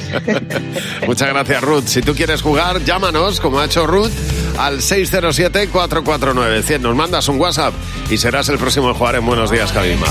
Muchas gracias, Ruth. Si tú quieres jugar, llámanos, como ha hecho Ruth, al 607-449-100. Nos mandas un WhatsApp y serás el próximo en jugar en Buenos Días, Javima.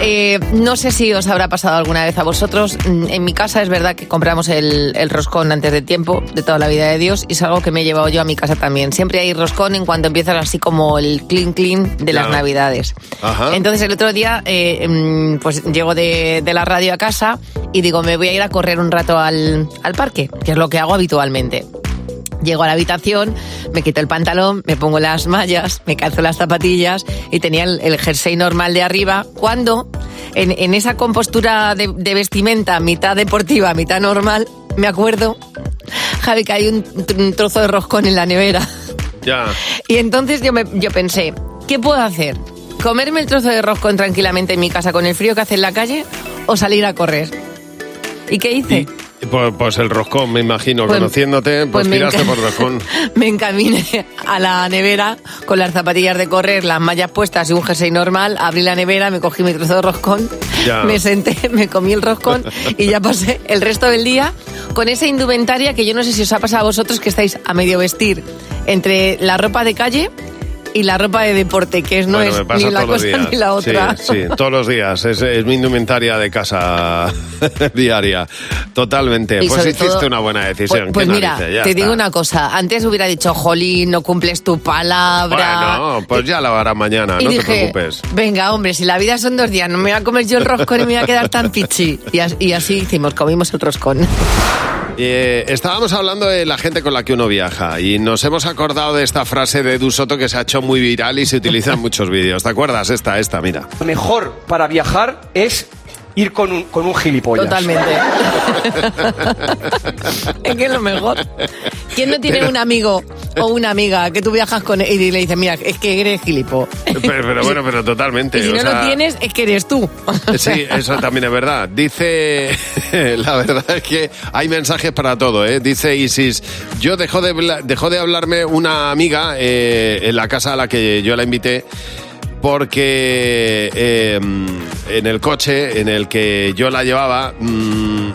Eh, no sé si os habrá pasado alguna vez a vosotros. Mm, En mi casa es verdad que compramos el, el roscón antes de tiempo, de toda la vida de Dios, y es algo que me he llevado yo a mi casa también. Siempre hay roscón en cuanto empiezan así como el clean clean de las navidades. Ajá. Entonces el otro día, eh, mm, pues llego de, de la radio a casa y digo, me voy a ir a correr un rato al, al parque, que es lo que hago habitualmente. Llego a la habitación, me quito el pantalón, me pongo las mallas, me calzo las zapatillas y tenía el, el jersey normal de arriba. Cuando en, en esa compostura de, de vestimenta, mitad deportiva, mitad normal, me acuerdo, Javi, que hay un, un trozo de roscón en la nevera. Ya. Y entonces yo, me, yo pensé, ¿qué puedo hacer? ¿Comerme el trozo de roscón tranquilamente en mi casa con el frío que hace en la calle o salir a correr? ¿Y qué hice? Pues, pues el roscón, me imagino, Pues- conociéndote, pues, pues me tiraste por roscón. me encaminé a la nevera con las zapatillas de correr, las mallas puestas y un jersey normal. Abrí la nevera, me cogí mi trozo de roscón, Ya. me senté, me comí el roscón y ya pasé el resto del día con esa indumentaria que yo no sé si os ha pasado a vosotros que estáis a medio vestir entre la ropa de calle y la ropa de deporte, que es, no Bueno, es ni la cosa ni la otra. Sí, sí, todos los días. Es, es mi indumentaria de casa diaria. Totalmente. Y pues hiciste todo- una buena decisión. Pues, pues ¿Qué mira, te está. digo una cosa. Antes hubiera dicho, Jolín, no cumples tu palabra. Bueno, pues ya la hará mañana, y no te dije, preocupes. venga, hombre, si la vida son dos días, no me voy a comer yo el roscón y me voy a quedar tan pichi. Y así hicimos, comimos el roscón. Eh, estábamos hablando de la gente con la que uno viaja y nos hemos acordado de esta frase de Dusoto que se ha hecho muy viral y se utiliza en muchos vídeos. ¿Te acuerdas? Esta, esta, mira. Lo mejor para viajar es ir con un, con un gilipollas. Totalmente. es que es lo mejor. ¿Quién no tiene Pero- un amigo o una amiga que tú viajas con él y le dices, mira, es que eres gilipo? Pero, pero bueno, pero totalmente. Y si o no sea, lo tienes, es que eres tú. Sí, eso también es verdad. Dice, la verdad es que hay mensajes para todo, ¿eh? Dice Isis, yo dejó de, dejó de hablarme una amiga eh, en la casa a la que yo la invité porque eh, en el coche en el que yo la llevaba mm,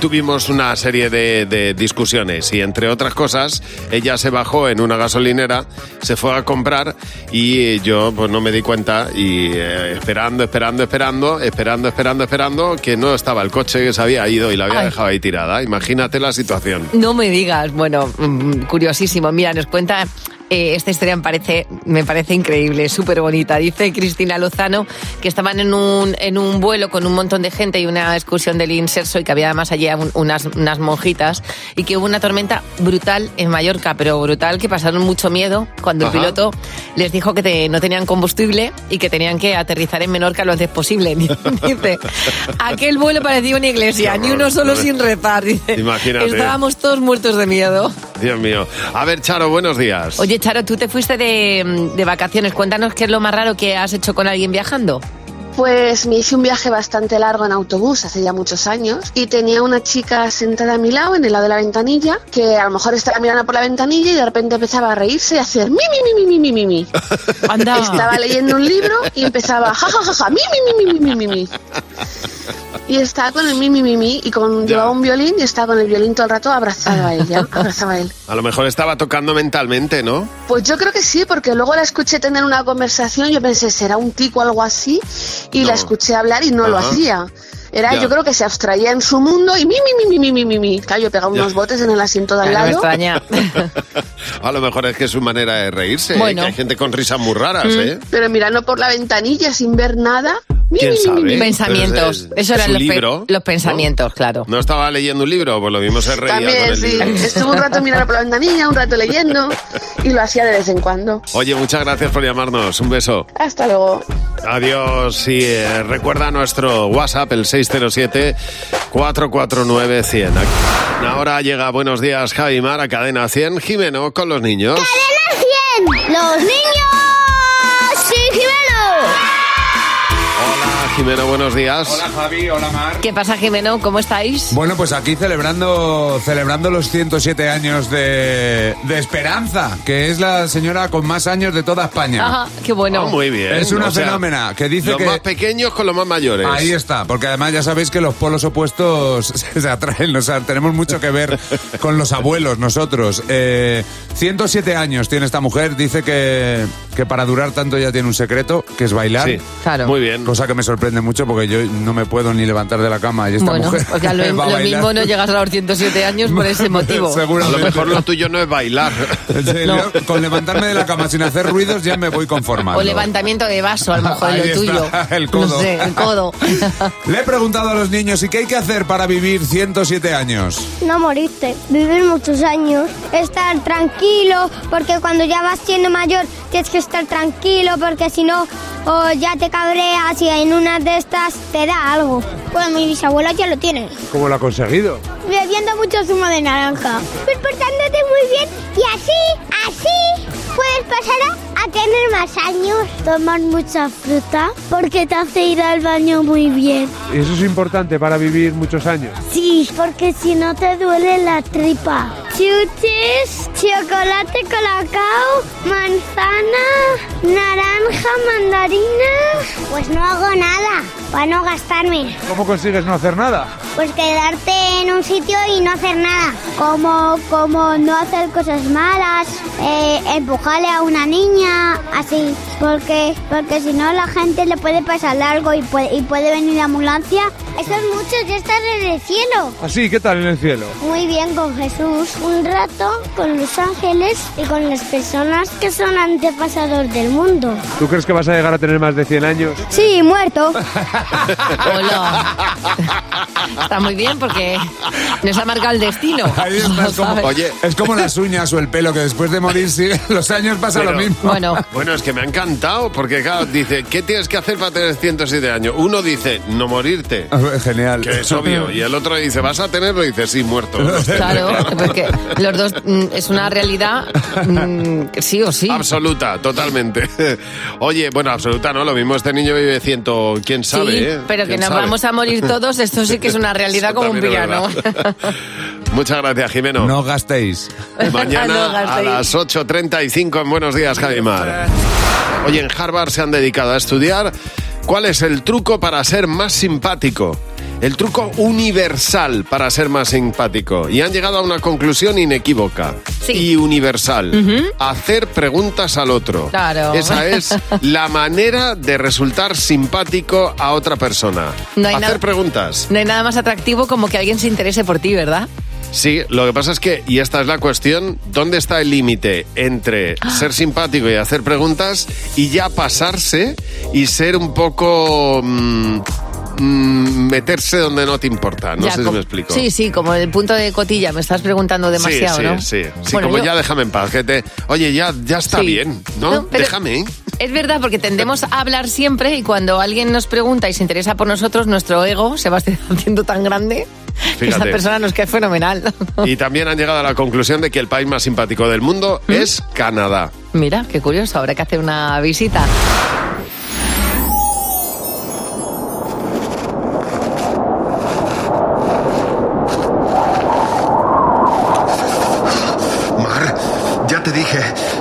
tuvimos una serie de, de discusiones y entre otras cosas ella se bajó en una gasolinera, se fue a comprar y yo pues no me di cuenta y eh, esperando, esperando, esperando, esperando, esperando, esperando que no estaba el coche que se había ido y la había Ay. dejado ahí tirada. Imagínate la situación. No me digas, bueno, mm, curiosísimo. Mira, nos cuenta eh, esta historia me parece, me parece increíble, súper bonita. Dice Cristina Lozano que estaban en un, en un vuelo con un montón de gente y una excursión del Inserso y que había además allí un- unas, unas monjitas y que hubo una tormenta brutal en Mallorca, pero brutal que pasaron mucho miedo cuando Ajá. el piloto les dijo que te- no tenían combustible y que tenían que aterrizar en Menorca lo antes posible. Dice, aquel vuelo parecía una iglesia, ni uno solo sin rezar. Dice, Imagínate. estábamos todos muertos de miedo. Dios mío. A ver, Charo, buenos días. Oye, Charo, tú te fuiste de, de vacaciones. Cuéntanos qué es lo más raro que has hecho con alguien viajando. Pues me hice un viaje bastante largo en autobús hace ya muchos años y tenía una chica sentada a mi lado, en el lado de la ventanilla, que a lo mejor estaba mirando por la ventanilla y de repente empezaba a reírse y a hacer mi, mi, mi, mi, mi, mi, mi. Anda. Estaba leyendo un libro y empezaba ja, ja, ja, ja, mi, mi, mi, mi, mi, mi, mi. Y estaba con el mi, mi, mi, mi y con, llevaba un violín y estaba con el violín todo el rato abrazado a ella, abrazado a él. A lo mejor estaba tocando mentalmente, ¿no? Pues yo creo que sí, porque luego la escuché tener una conversación, yo pensé, será un tico o algo así, y No. la escuché hablar y no lo hacía. Era, Ya. yo creo que se abstraía en su mundo y mi, mi, mi, mi, mi, mi, mi. Claro, yo pegaba unos Ya. botes en el asiento de al No me lado. extraña. A lo mejor es que es su manera de reírse. ¿eh? Bueno. Que hay gente con risas muy raras, Mm. ¿eh? Pero mirando por la ventanilla sin ver nada. Pensamientos. Es- Eso es eran los, pe- libro, los pensamientos, claro. ¿No estaba leyendo un libro? Pues lo mismo se reía con También, el sí. libro. Estuve un rato mirando por la ventanilla, un rato leyendo, y lo hacía de vez en cuando. Oye, muchas gracias por llamarnos. Un beso. Hasta luego. Adiós. Y eh, recuerda nuestro WhatsApp, el 607-449-100. Ahora llega Buenos Días, Javi Mar, a Cadena 100. Jimeno con los niños. ¡Cadena 100! ¡Los niños! Jimeno, buenos días. Hola Javi, hola Mar. ¿Qué pasa, Jimeno? ¿Cómo estáis? Bueno, pues aquí celebrando, celebrando los 107 años de, de Esperanza, que es la señora con más años de toda España. Ajá, qué bueno. Ah, muy bien. Es una O sea, fenómena que dice los que... más pequeños con los más mayores. Ahí está, porque además ya sabéis que los polos opuestos se atraen, o sea, tenemos mucho que ver con los abuelos nosotros. Eh, 107 años tiene esta mujer, dice que, que para durar tanto ya tiene un secreto, que es bailar. Sí, Claro. Muy bien. Cosa que me sorprende mucho porque yo no me puedo ni levantar de la cama y esta Bueno, mujer porque a lo, va lo mismo no llegas a los 107 años por ese motivo. A lo mejor lo tuyo no es bailar. Sí, yo Con levantarme de la cama sin hacer ruidos ya me voy conformando. O levantamiento de vaso, a lo mejor Ahí lo está, tuyo. el codo. No sé, el codo. Le he preguntado a los niños, ¿y qué hay que hacer para vivir 107 años? No morirte, vivir muchos años, estar tranquilo, porque cuando ya vas siendo mayor tienes que estar tranquilo, porque si no, o ya te cabreas y en una de estas te da algo. Pues mi bisabuela ya lo tiene. ¿Cómo lo ha conseguido? Bebiendo mucho zumo de naranja. Pues portándote muy bien y así, así puedes pasar a, a tener más años. Tomar mucha fruta porque te hace ir al baño muy bien. ¿Y eso es importante para vivir muchos años? Sí, porque si no te duele la tripa. Chuches, chocolate colacao, manzana, naranja, mandarina. Pues no hago nada para no gastarme. ¿Cómo consigues no hacer nada? Pues quedarte en un sitio y no hacer nada. Como, como no hacer cosas malas, eh, empujarle a una niña, así. Porque, porque si no la gente le puede pasar algo y puede, y puede venir la ambulancia. Esos muchos ya están en el cielo. Así, ¿qué tal en el cielo? Muy bien con Jesús, un rato con los ángeles y con las personas que son antepasados del mundo. ¿Tú crees que vas a llegar a tener más de 100 años? Sí, muerto. Hola. Está muy bien porque nos ha marcado el destino. Ahí está, es como, ¿Sabes? es como las uñas o el pelo, que después de morir sigue, los años pasa Pero- lo mismo. Bueno, Bueno, es que me ha encantado, porque claro, dice, ¿qué tienes que hacer para tener 107 años? Uno dice, no morirte, Genial. que es obvio, y el otro dice, ¿vas a tenerlo? Y dice, sí, muerto. claro, porque los dos mm, es una realidad mm, sí o sí. Absoluta, totalmente. Oye, bueno, absoluta, ¿no? Lo mismo este niño vive ciento, quién sabe, sí, ¿eh? pero que ¿Quién nos sabe? vamos a morir todos, esto sí que es una realidad Eso como un también es piano. verdad. Muchas gracias, Jimeno. No gastéis. Mañana No a gastéis. las 8.35 en Buenos Días, Javimar. Oye, en Harvard se han dedicado a estudiar cuál es el truco para ser más simpático. El truco universal para ser más simpático. Y han llegado a una conclusión inequívoca y universal. Hacer preguntas al otro. Claro. Esa es la manera de resultar simpático a otra persona. No hay Hacer nada- preguntas. No hay nada más atractivo como que alguien se interese por ti, ¿verdad? Sí, lo que pasa es que, y esta es la cuestión, ¿dónde está el límite entre Ah. ser simpático y hacer preguntas y ya pasarse y ser un poco... mm, mm, meterse donde no te importa? No Ya, sé si como- me explico. Sí, sí, como el punto de cotilla, me estás preguntando demasiado, sí, sí, ¿no? sí, sí. Bueno, como yo- ya déjame en paz. Que te, oye, ya, ya está Sí. bien, ¿no? No, déjame. Es verdad, porque tendemos a hablar siempre y cuando alguien nos pregunta y se interesa por nosotros, nuestro ego se va haciendo tan grande que esa Fíjate. persona nos cae fenomenal. Y también han llegado a la conclusión de que el país más simpático del mundo ¿Mm? es Canadá. Mira, qué curioso, habrá que hacer una visita. Mar, ya te dije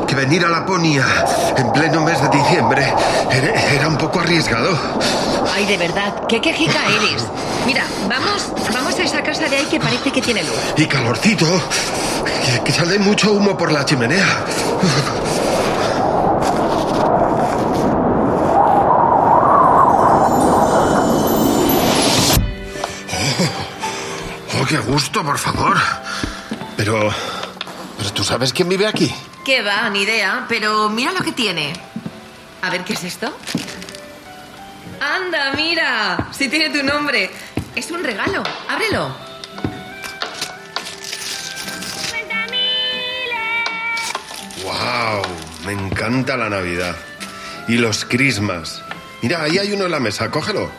que venir a Laponia en pleno mes de diciembre era, era un poco arriesgado. Ay, de verdad, qué quejica eres. Mira, vamos, vamos casa de ahí que parece que tiene luz. Y calorcito, que, que sale mucho humo por la chimenea. Oh, qué gusto, por favor. Pero, pero tú sabes quién vive aquí. Qué va, ni idea, pero mira lo que tiene. A ver, ¿qué es esto? Anda, mira, si tiene tu nombre. Es un regalo, ábrelo. Me encanta la Navidad. Y los Christmas. Mira, ahí hay uno en la mesa, cógelo.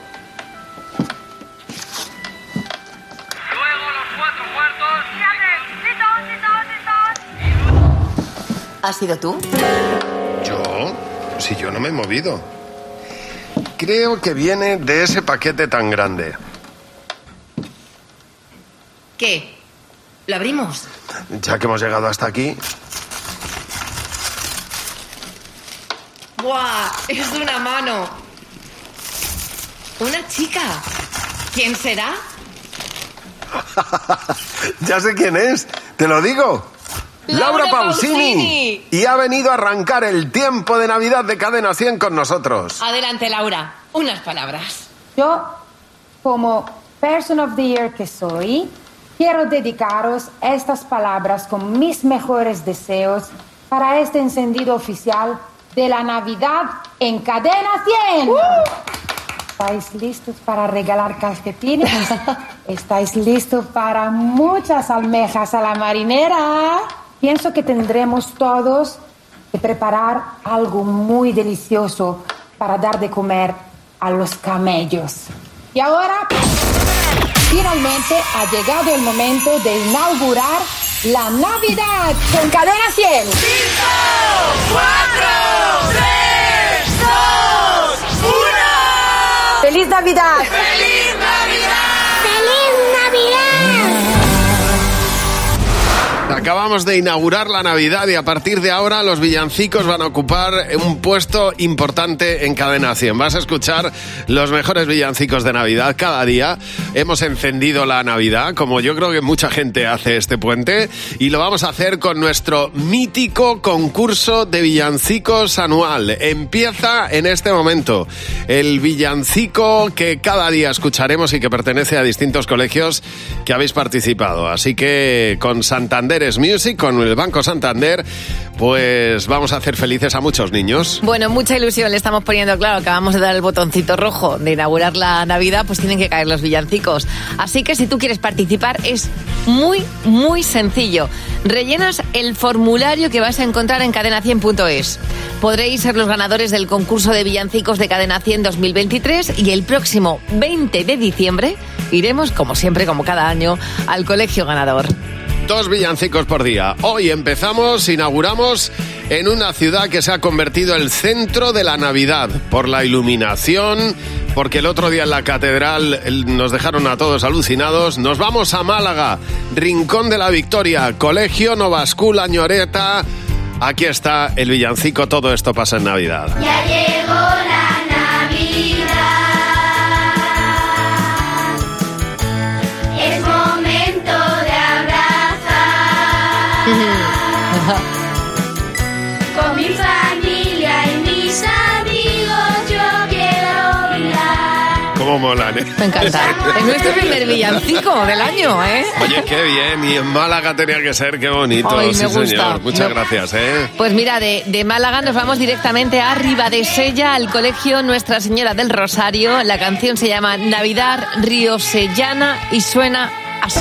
¿Has sido tú? ¿Yo? Si yo no me he movido. Creo que viene de ese paquete tan grande. ¿Qué? ¿Lo abrimos? Ya que hemos llegado hasta aquí, ¡Buah! Es una mano. Una chica. ¿Quién será? ya sé quién es. Te lo digo. Laura Pausini. Pausini. Y ha venido a arrancar el tiempo de Navidad de Cadena 100 con nosotros. Adelante, Laura. Unas palabras. Yo, como Person of the Year que soy, quiero dedicaros estas palabras con mis mejores deseos para este encendido oficial de la Navidad en Cadena 100. ¿Estáis listos para regalar calcetines? ¿Estáis listos para muchas almejas a la marinera? Pienso que tendremos todos que preparar algo muy delicioso para dar de comer a los camellos. Y ahora, finalmente ha llegado el momento de inaugurar la Navidad con Cadena 100. ¡Feliz Navidad! ¡Feliz Navidad! Acabamos de inaugurar la Navidad y a partir de ahora los villancicos van a ocupar un puesto importante en Cadena 100. Vas a escuchar los mejores villancicos de Navidad cada día. Hemos encendido la Navidad, como yo creo que mucha gente hace este puente, y lo vamos a hacer con nuestro mítico concurso de villancicos anual. Empieza en este momento el villancico que cada día escucharemos y que pertenece a distintos colegios que habéis participado. Así que con Santander Music, con el Banco Santander, pues vamos a hacer felices a muchos niños. Bueno, mucha ilusión le estamos poniendo, claro, acabamos de dar el botoncito rojo de inaugurar la Navidad, pues tienen que caer los villancicos. Así que si tú quieres participar es muy, muy sencillo. Rellenas el formulario que vas a encontrar en cadena100.es. Podréis ser los ganadores del concurso de villancicos de Cadena 100 2023 y el próximo 20 de diciembre iremos, como siempre, como cada año, al colegio ganador. Dos villancicos por día. Hoy empezamos, inauguramos en una ciudad que se ha convertido el centro de la Navidad por la iluminación, porque el otro día en la catedral nos dejaron a todos alucinados. Nos vamos a Málaga, Rincón de la Victoria, Colegio Nova School Añoreta. Aquí está el villancico, todo esto pasa en Navidad. Ya llegó la cómo molan, ¿eh? Me encanta. Es nuestro primer villancico del año, ¿eh? Oye, qué bien. Y en Málaga tenía que ser, qué bonito. Ay, me sí, gusta. señor. Muchas Me- gracias, ¿eh? Pues mira, de, de Málaga nos vamos directamente a Ribadesella, al colegio Nuestra Señora del Rosario. La canción se llama Navidad Riosellana y suena así.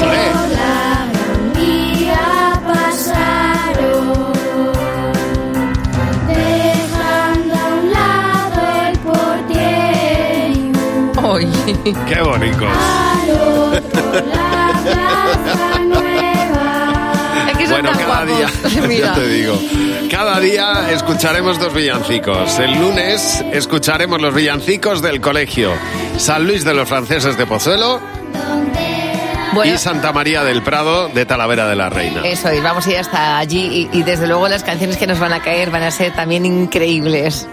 día pasaron, Qué bonitos. Es que son Bueno, tan cada día, ya te digo, cada día escucharemos dos villancicos. El lunes escucharemos los villancicos del colegio San Luis de los Franceses de Pozuelo Bueno. y Santa María del Prado de Talavera de la Reina. Eso es, vamos a ir hasta allí y, y desde luego las canciones que nos van a caer van a ser también increíbles.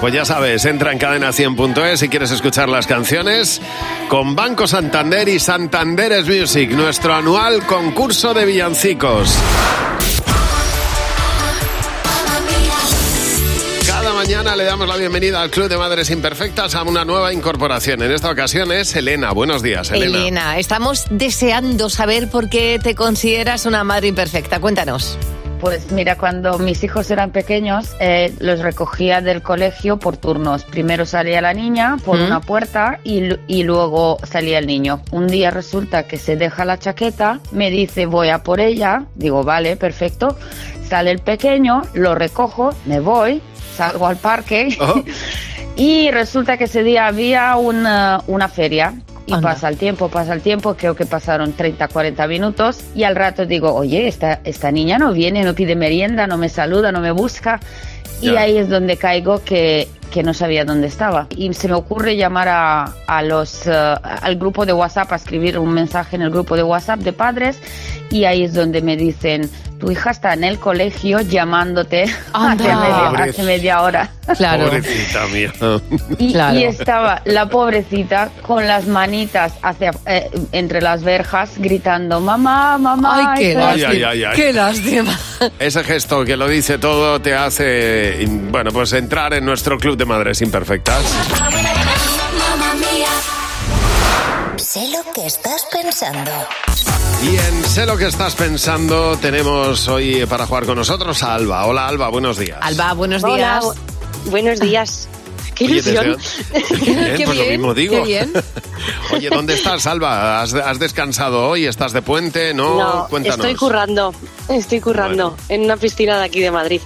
Pues ya sabes, entra en cadena100.es si quieres escuchar las canciones con Banco Santander y Santanderes Music, nuestro anual concurso de villancicos. Cada mañana le damos la bienvenida al Club de Madres Imperfectas a una nueva incorporación. En esta ocasión es Elena. Buenos días, Elena. Elena, estamos deseando saber por qué te consideras una madre imperfecta. Cuéntanos. Pues mira, cuando mis hijos eran pequeños, eh, los recogía del colegio por turnos. Primero salía la niña por Mm. una puerta y, y luego salía el niño. Un día resulta que se deja la chaqueta, me dice voy a por ella, digo vale, perfecto. Sale el pequeño, lo recojo, me voy, salgo al parque y resulta que ese día había una, una feria. Y pasa el tiempo, pasa el tiempo, creo que pasaron 30, 40 minutos y al rato digo, oye, esta, esta niña no viene, no pide merienda, no me saluda, no me busca. Y Ya. ahí es donde caigo que, que no sabía dónde estaba. Y se me ocurre llamar a, a los, eh, al grupo de WhatsApp, a escribir un mensaje en el grupo de WhatsApp de padres y ahí es donde me dicen, tu hija está en el colegio llamándote hace media, hace media hora. Pobrecita mía. Y, y estaba la pobrecita con las manitas hacia, eh, entre las verjas gritando, mamá, mamá. Ay, qué estoy Ay, aquí". ay, ay, ay. Qué lástima. Ese gesto que lo dice todo te hace, bueno, pues entrar en nuestro club de madres imperfectas. Sé lo que estás pensando. Y en Sé lo que estás pensando tenemos hoy para jugar con nosotros a Alba. Hola Alba, buenos días. Alba, buenos Hola, días. bu- buenos días. Qué Oye, ilusión. deseo- Qué bien, Qué pues lo bien, mismo digo. qué bien. Oye, ¿dónde estás, Alba? ¿Has, has descansado hoy? ¿Estás de puente? No, No, cuéntanos. estoy currando, estoy currando en una piscina de aquí de Madrid.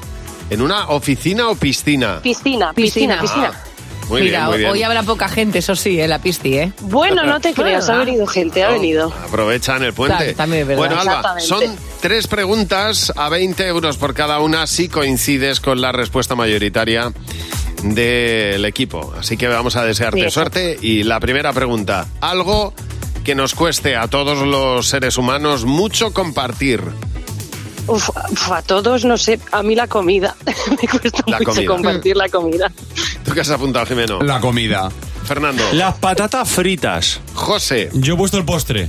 ¿En una oficina o piscina? Piscina, piscina, piscina. Ah, muy Mira, bien, muy bien. hoy habrá poca gente, eso sí, en la pisti, ¿eh? Bueno, no te creas, ha venido gente, ha venido. Aprovechan el puente. Claro, también es verdad. Bueno, Alba, son tres preguntas a 20 euros por cada una si coincides con la respuesta mayoritaria del equipo. Así que vamos a desearte Sí, suerte. Y la primera pregunta, algo que nos cueste a todos los seres humanos mucho compartir. Uf, uf, a todos, no sé, a mí la comida. Me cuesta La mucho comida. compartir la comida. ¿Tú qué has apuntado, Jimeno? La comida. Fernando. Las patatas fritas. José. Yo he puesto el postre.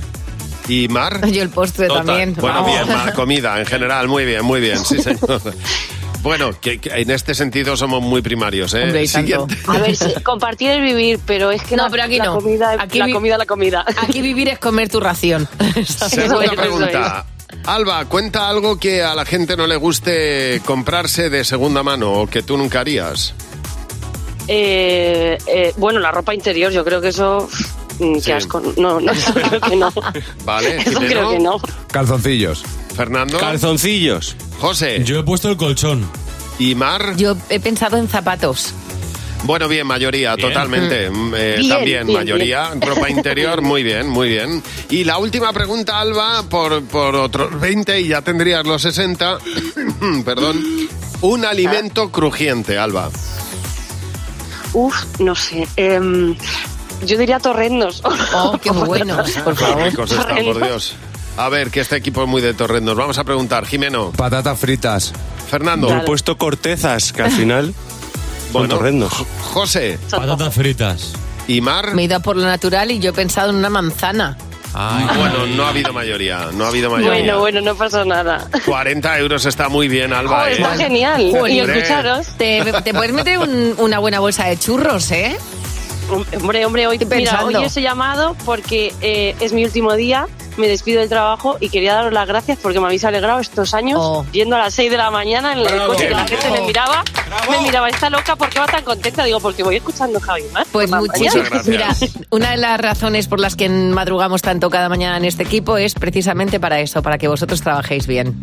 ¿Y Mar? Yo el postre Total. también. Bueno, Vamos. bien, Mar, comida en general, muy bien, muy bien, sí, señor. Bueno, que, que en este sentido somos muy primarios, ¿eh? Hombre, y tanto. Siguiente. A ver, sí, compartir es vivir, pero es que No, la, pero aquí la no. comida, Aquí la comida, la comida. Aquí vivir es comer tu ración. Segunda Eso pregunta. Alba, cuenta algo que a la gente no le guste comprarse de segunda mano o que tú nunca harías. Eh, eh, bueno, la ropa interior, yo creo que eso... mm, Sí. Qué asco. No, no, yo creo que no. Vale, Eso creo que no. Calzoncillos. Fernando, Calzoncillos. José Yo he puesto el colchón. y Mar. Yo he pensado en zapatos. Bueno, bien, mayoría, Bien. totalmente. Mm, eh, Bien, también, bien, mayoría. Ropa interior, muy bien, muy bien. Y la última pregunta, Alba, por, por otros 20 y ya tendrías los 60. Perdón. Un alimento crujiente, Alba. Uf, no sé. em, yo diría torrendos. Oh, qué buenos, por Qué favor. ricos están, por Dios. A ver, que este equipo es muy de torrendos. Vamos a preguntar, Jimeno. Patatas fritas. Fernando. Yo he puesto cortezas, que al final son Bueno, torrendos. José. Patatas fritas. ¿Y Mar? Me he ido a por lo natural y yo he pensado en una manzana. Bueno, no ha habido mayoría. No ha habido mayoría. Bueno, bueno, no pasa nada. 40 euros está muy bien, Alba. ¿eh? está genial. Y escucharos. Te, te puedes meter un- una buena bolsa de churros, ¿eh? Hombre, hombre, hoy, mira, pensando? hoy os he llamado porque eh, es mi último día, me despido del trabajo y quería daros las gracias porque me habéis alegrado estos años Oh. yendo a las 6 de la mañana en el Bravo. coche que la gente me miraba, me miraba, está loca, ¿por qué va tan contenta? Digo, porque voy escuchando Javi más. Pues muchísimas. Mira, una de las razones por las que madrugamos tanto cada mañana en este equipo es precisamente para eso, para que vosotros trabajéis bien.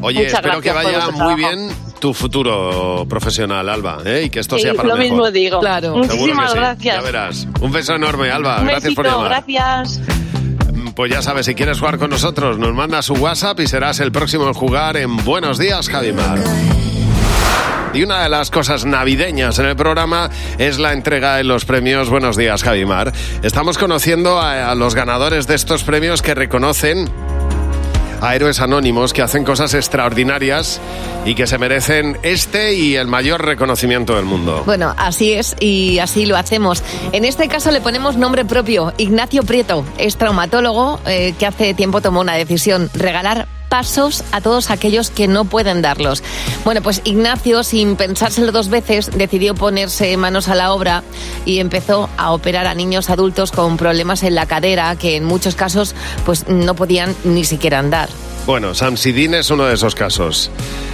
Oye, Muchas espero que vaya muy bien tu futuro profesional, Alba, ¿eh? y que esto Sí, sea para lo mejor. mismo digo. Claro. Muchísimas sí, gracias. Ya verás. Un beso enorme, Alba. Un gracias por llamar. gracias. Pues ya sabes, si quieres jugar con nosotros, nos manda su WhatsApp y serás el próximo en jugar en Buenos Días, Javimar. Y una de las cosas navideñas en el programa es la entrega de los premios Buenos Días, Javimar. Estamos conociendo a, a los ganadores de estos premios que reconocen a héroes anónimos que hacen cosas extraordinarias y que se merecen este y el mayor reconocimiento del mundo. Bueno, así es y así lo hacemos. En este caso le ponemos nombre propio, Ignacio Prieto. Es traumatólogo eh, que hace tiempo tomó una decisión, regalar pasos a todos aquellos que no pueden darlos. Bueno, pues Ignacio, sin pensárselo dos veces, decidió ponerse manos a la obra y empezó a operar a niños adultos con problemas en la cadera que en muchos casos pues no podían ni siquiera andar. Bueno, Samsidin es uno de esos casos.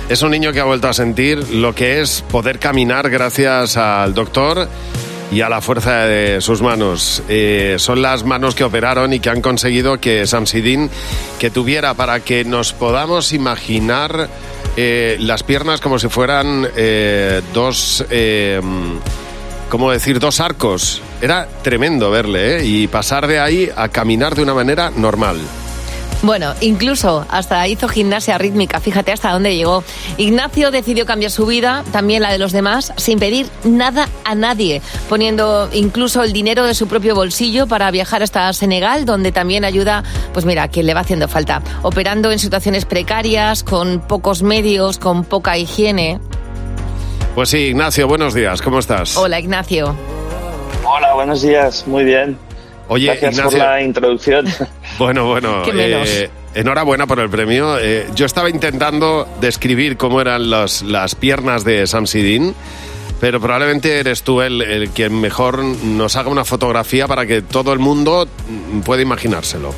Es un niño que ha vuelto a sentir lo que es poder caminar gracias al doctor y a la fuerza de sus manos. Eh, son las manos que operaron y que han conseguido que Samsidin que tuviera para que nos podamos imaginar eh, las piernas como si fueran eh, dos... ¿Cómo decir? Dos arcos. Era tremendo verle. Y pasar de ahí a caminar de una manera normal. Bueno, incluso hasta hizo gimnasia rítmica, fíjate hasta dónde llegó. Ignacio decidió cambiar su vida, también la de los demás, sin pedir nada a nadie, poniendo incluso el dinero de su propio bolsillo para viajar hasta Senegal, donde también ayuda, pues mira, a quien le va haciendo falta, operando en situaciones precarias, con pocos medios, con poca higiene. Pues sí, Ignacio, buenos días, ¿cómo estás? Hola, Ignacio. Hola, buenos días, muy bien. Oye, Gracias Ignacio. por la introducción. Bueno, bueno, Qué menos. eh, enhorabuena por el premio. Eh, yo estaba intentando describir cómo eran los- las piernas de Samsidin, pero probablemente eres tú el, el quien mejor nos haga una fotografía para que todo el mundo pueda imaginárselo.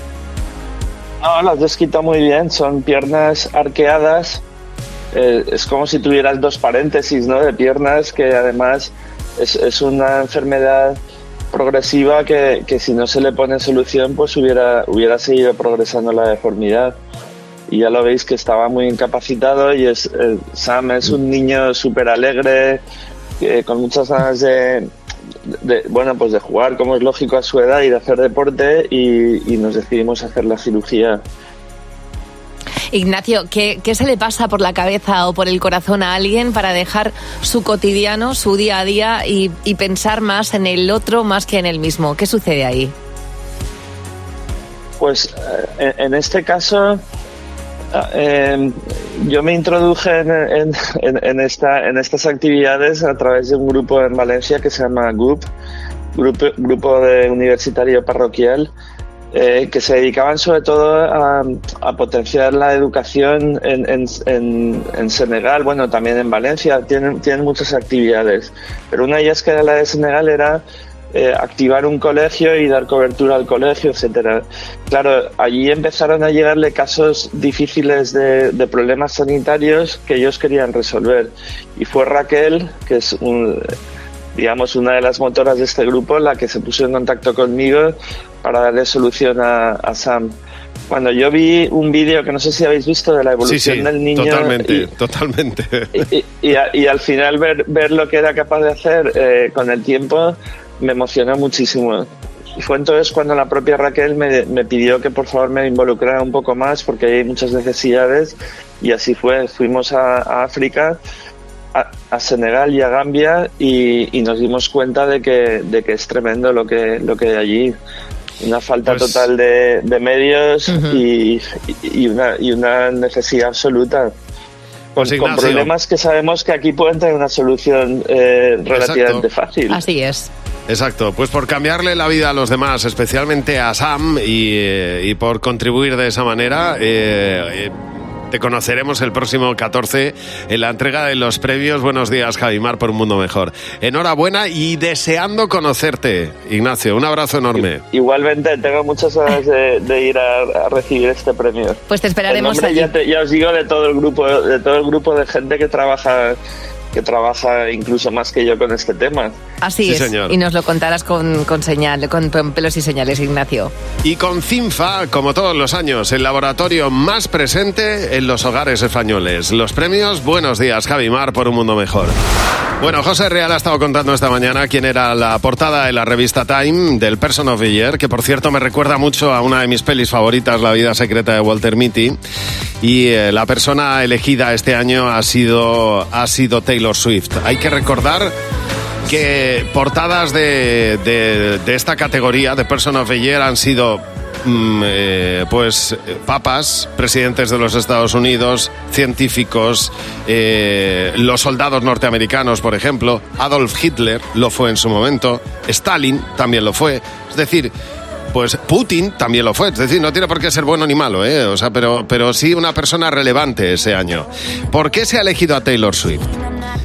No, las has descrito muy bien, son piernas arqueadas. Eh, es como si tuvieras dos paréntesis ¿no? de piernas, que además es, es una enfermedad progresiva que, que si no se le pone solución, pues hubiera, hubiera seguido progresando la deformidad. Y ya lo veis que estaba muy incapacitado y es, eh, Sam es un niño súper alegre, eh, con muchas ganas de, de- bueno, pues de jugar, como es lógico a su edad, y de hacer deporte, y, y nos decidimos hacer la cirugía. Ignacio, ¿qué, ¿qué se le pasa por la cabeza o por el corazón a alguien para dejar su cotidiano, su día a día y, pensar más en el otro más que en el mismo? ¿Qué sucede ahí? Pues eh, en, este caso, eh, yo me introduje en estas actividades a través de un grupo en Valencia que se llama GUP, Grupo, grupo de Universitario Parroquial, eh, que se dedicaban sobre todo a, a potenciar la educación en, en- en- en Senegal, bueno, también en Valencia, tienen, tienen muchas actividades, pero una de ellas que era la de Senegal era eh, activar un colegio y dar cobertura al colegio, etcétera. Claro, allí empezaron a llegarle casos difíciles de, de problemas sanitarios que ellos querían resolver. Y fue Raquel, que es un, digamos, una de las motoras de este grupo, la que se puso en contacto conmigo para darle solución a, a Sam. Cuando yo vi un vídeo que no sé si habéis visto de la Sí, evolución sí, del niño totalmente, y- totalmente. y, y a- y al final ver, ver lo que era capaz de hacer eh, con el tiempo me emocionó muchísimo. Y fue entonces cuando la propia Raquel me, me pidió que por favor me involucrara un poco más porque hay muchas necesidades y así fue. Fuimos a, a África, a, a Senegal y a Gambia y, y nos dimos cuenta de que, de que es tremendo lo que, lo que hay allí. Una falta Pues- total de, de medios y, y, una, y una necesidad absoluta. Con, Pues, con problemas que sabemos que aquí pueden tener una solución eh, relativamente fácil. Así es. Exacto, pues por cambiarle la vida a los demás, especialmente a Sam, y, eh, y por contribuir de esa manera, eh, eh, Te conoceremos el próximo 14 en la entrega de los premios Buenos días, Javimar, por un mundo mejor. Enhorabuena y deseando conocerte, Ignacio. Un abrazo enorme. Igualmente, tengo muchas ganas de, de ir a, a recibir este premio. Pues te esperaremos El nombre allí. Ya, te- ya os digo de todo el grupo, de todo el grupo de gente que trabaja, que trabaja incluso más que yo con este tema. Así Sí, es. señor. Y nos lo contarás con, con señal, con pelos y señales, Ignacio. Y con CINFA, como todos los años, el laboratorio más presente en los hogares españoles. Los premios Buenos días, Javimar, por un mundo mejor. Bueno, José Real ha estado contando esta mañana quién era la portada en la revista Time del Person of the Year, que por cierto me recuerda mucho a una de mis pelis favoritas, La vida secreta de Walter Mitty. Y eh, la persona elegida este año ha sido, ha sido Taylor Swift. Hay que recordar que portadas de, de- esta categoría, de Person of the Year, han sido mm, eh, pues papas, presidentes de los Estados Unidos, científicos, eh, los soldados norteamericanos, por ejemplo, Adolf Hitler lo fue en su momento, Stalin también lo fue, es decir, pues Putin también lo fue, es decir, no tiene por qué ser bueno ni malo, ¿eh? o sea, pero, pero sí una persona relevante ese año. ¿Por qué se ha elegido a Taylor Swift?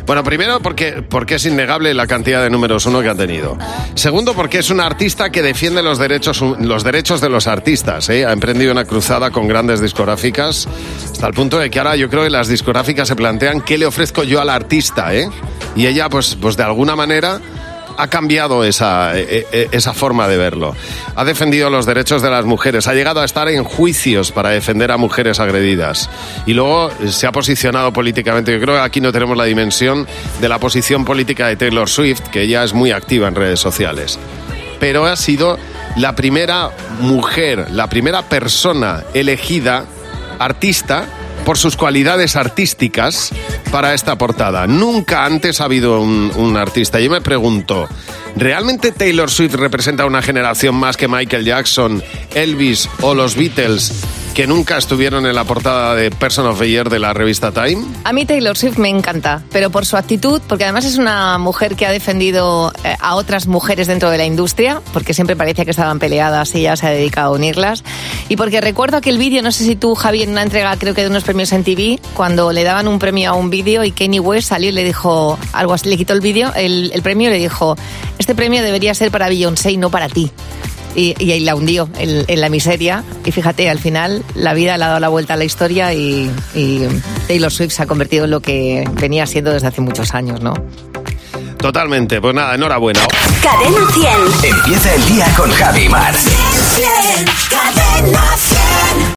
Bueno, primero porque, porque es innegable la cantidad de números uno que ha tenido. Segundo, porque es una artista que defiende los derechos, los derechos de los artistas. ¿eh? Ha emprendido una cruzada con grandes discográficas hasta el punto de que ahora yo creo que las discográficas se plantean qué le ofrezco yo al artista. ¿eh? Y ella, pues, pues de alguna manera ha cambiado esa, eh, eh, esa forma de verlo. Ha defendido los derechos de las mujeres, ha llegado a estar en juicios para defender a mujeres agredidas. Y luego eh, se ha posicionado políticamente. Yo creo que aquí no tenemos la dimensión de la posición política de Taylor Swift, que ella es muy activa en redes sociales. Pero ha sido la primera mujer, la primera persona elegida, artista, por sus cualidades artísticas para esta portada. Nunca antes ha habido un, artista. Yo me pregunto, ¿realmente Taylor Swift representa una generación más que Michael Jackson, Elvis o los Beatles que nunca estuvieron en la portada de Person of the Year de la revista Time? A mí Taylor Swift me encanta, pero por su actitud, porque además es una mujer que ha defendido eh, a otras mujeres dentro de la industria, porque siempre parecía que estaban peleadas y ella se ha dedicado a unirlas. Y porque recuerdo aquel vídeo, no sé si tú, Javi, en una entrega creo que de unos premios en TV, cuando le daban un premio a un vídeo y Kanye West salió y le dijo algo así, le quitó el vídeo, el, el premio y le dijo, este premio debería ser para Beyoncé y no para ti. Y, y ahí la hundió en, en la miseria. Y fíjate, al final la vida le ha dado la vuelta a la historia y, y Taylor Swift se ha convertido en lo que venía siendo desde hace muchos años, ¿no? Totalmente. Pues nada, enhorabuena. Cadena 100. Empieza el día con Javi Mar. Cadena 100.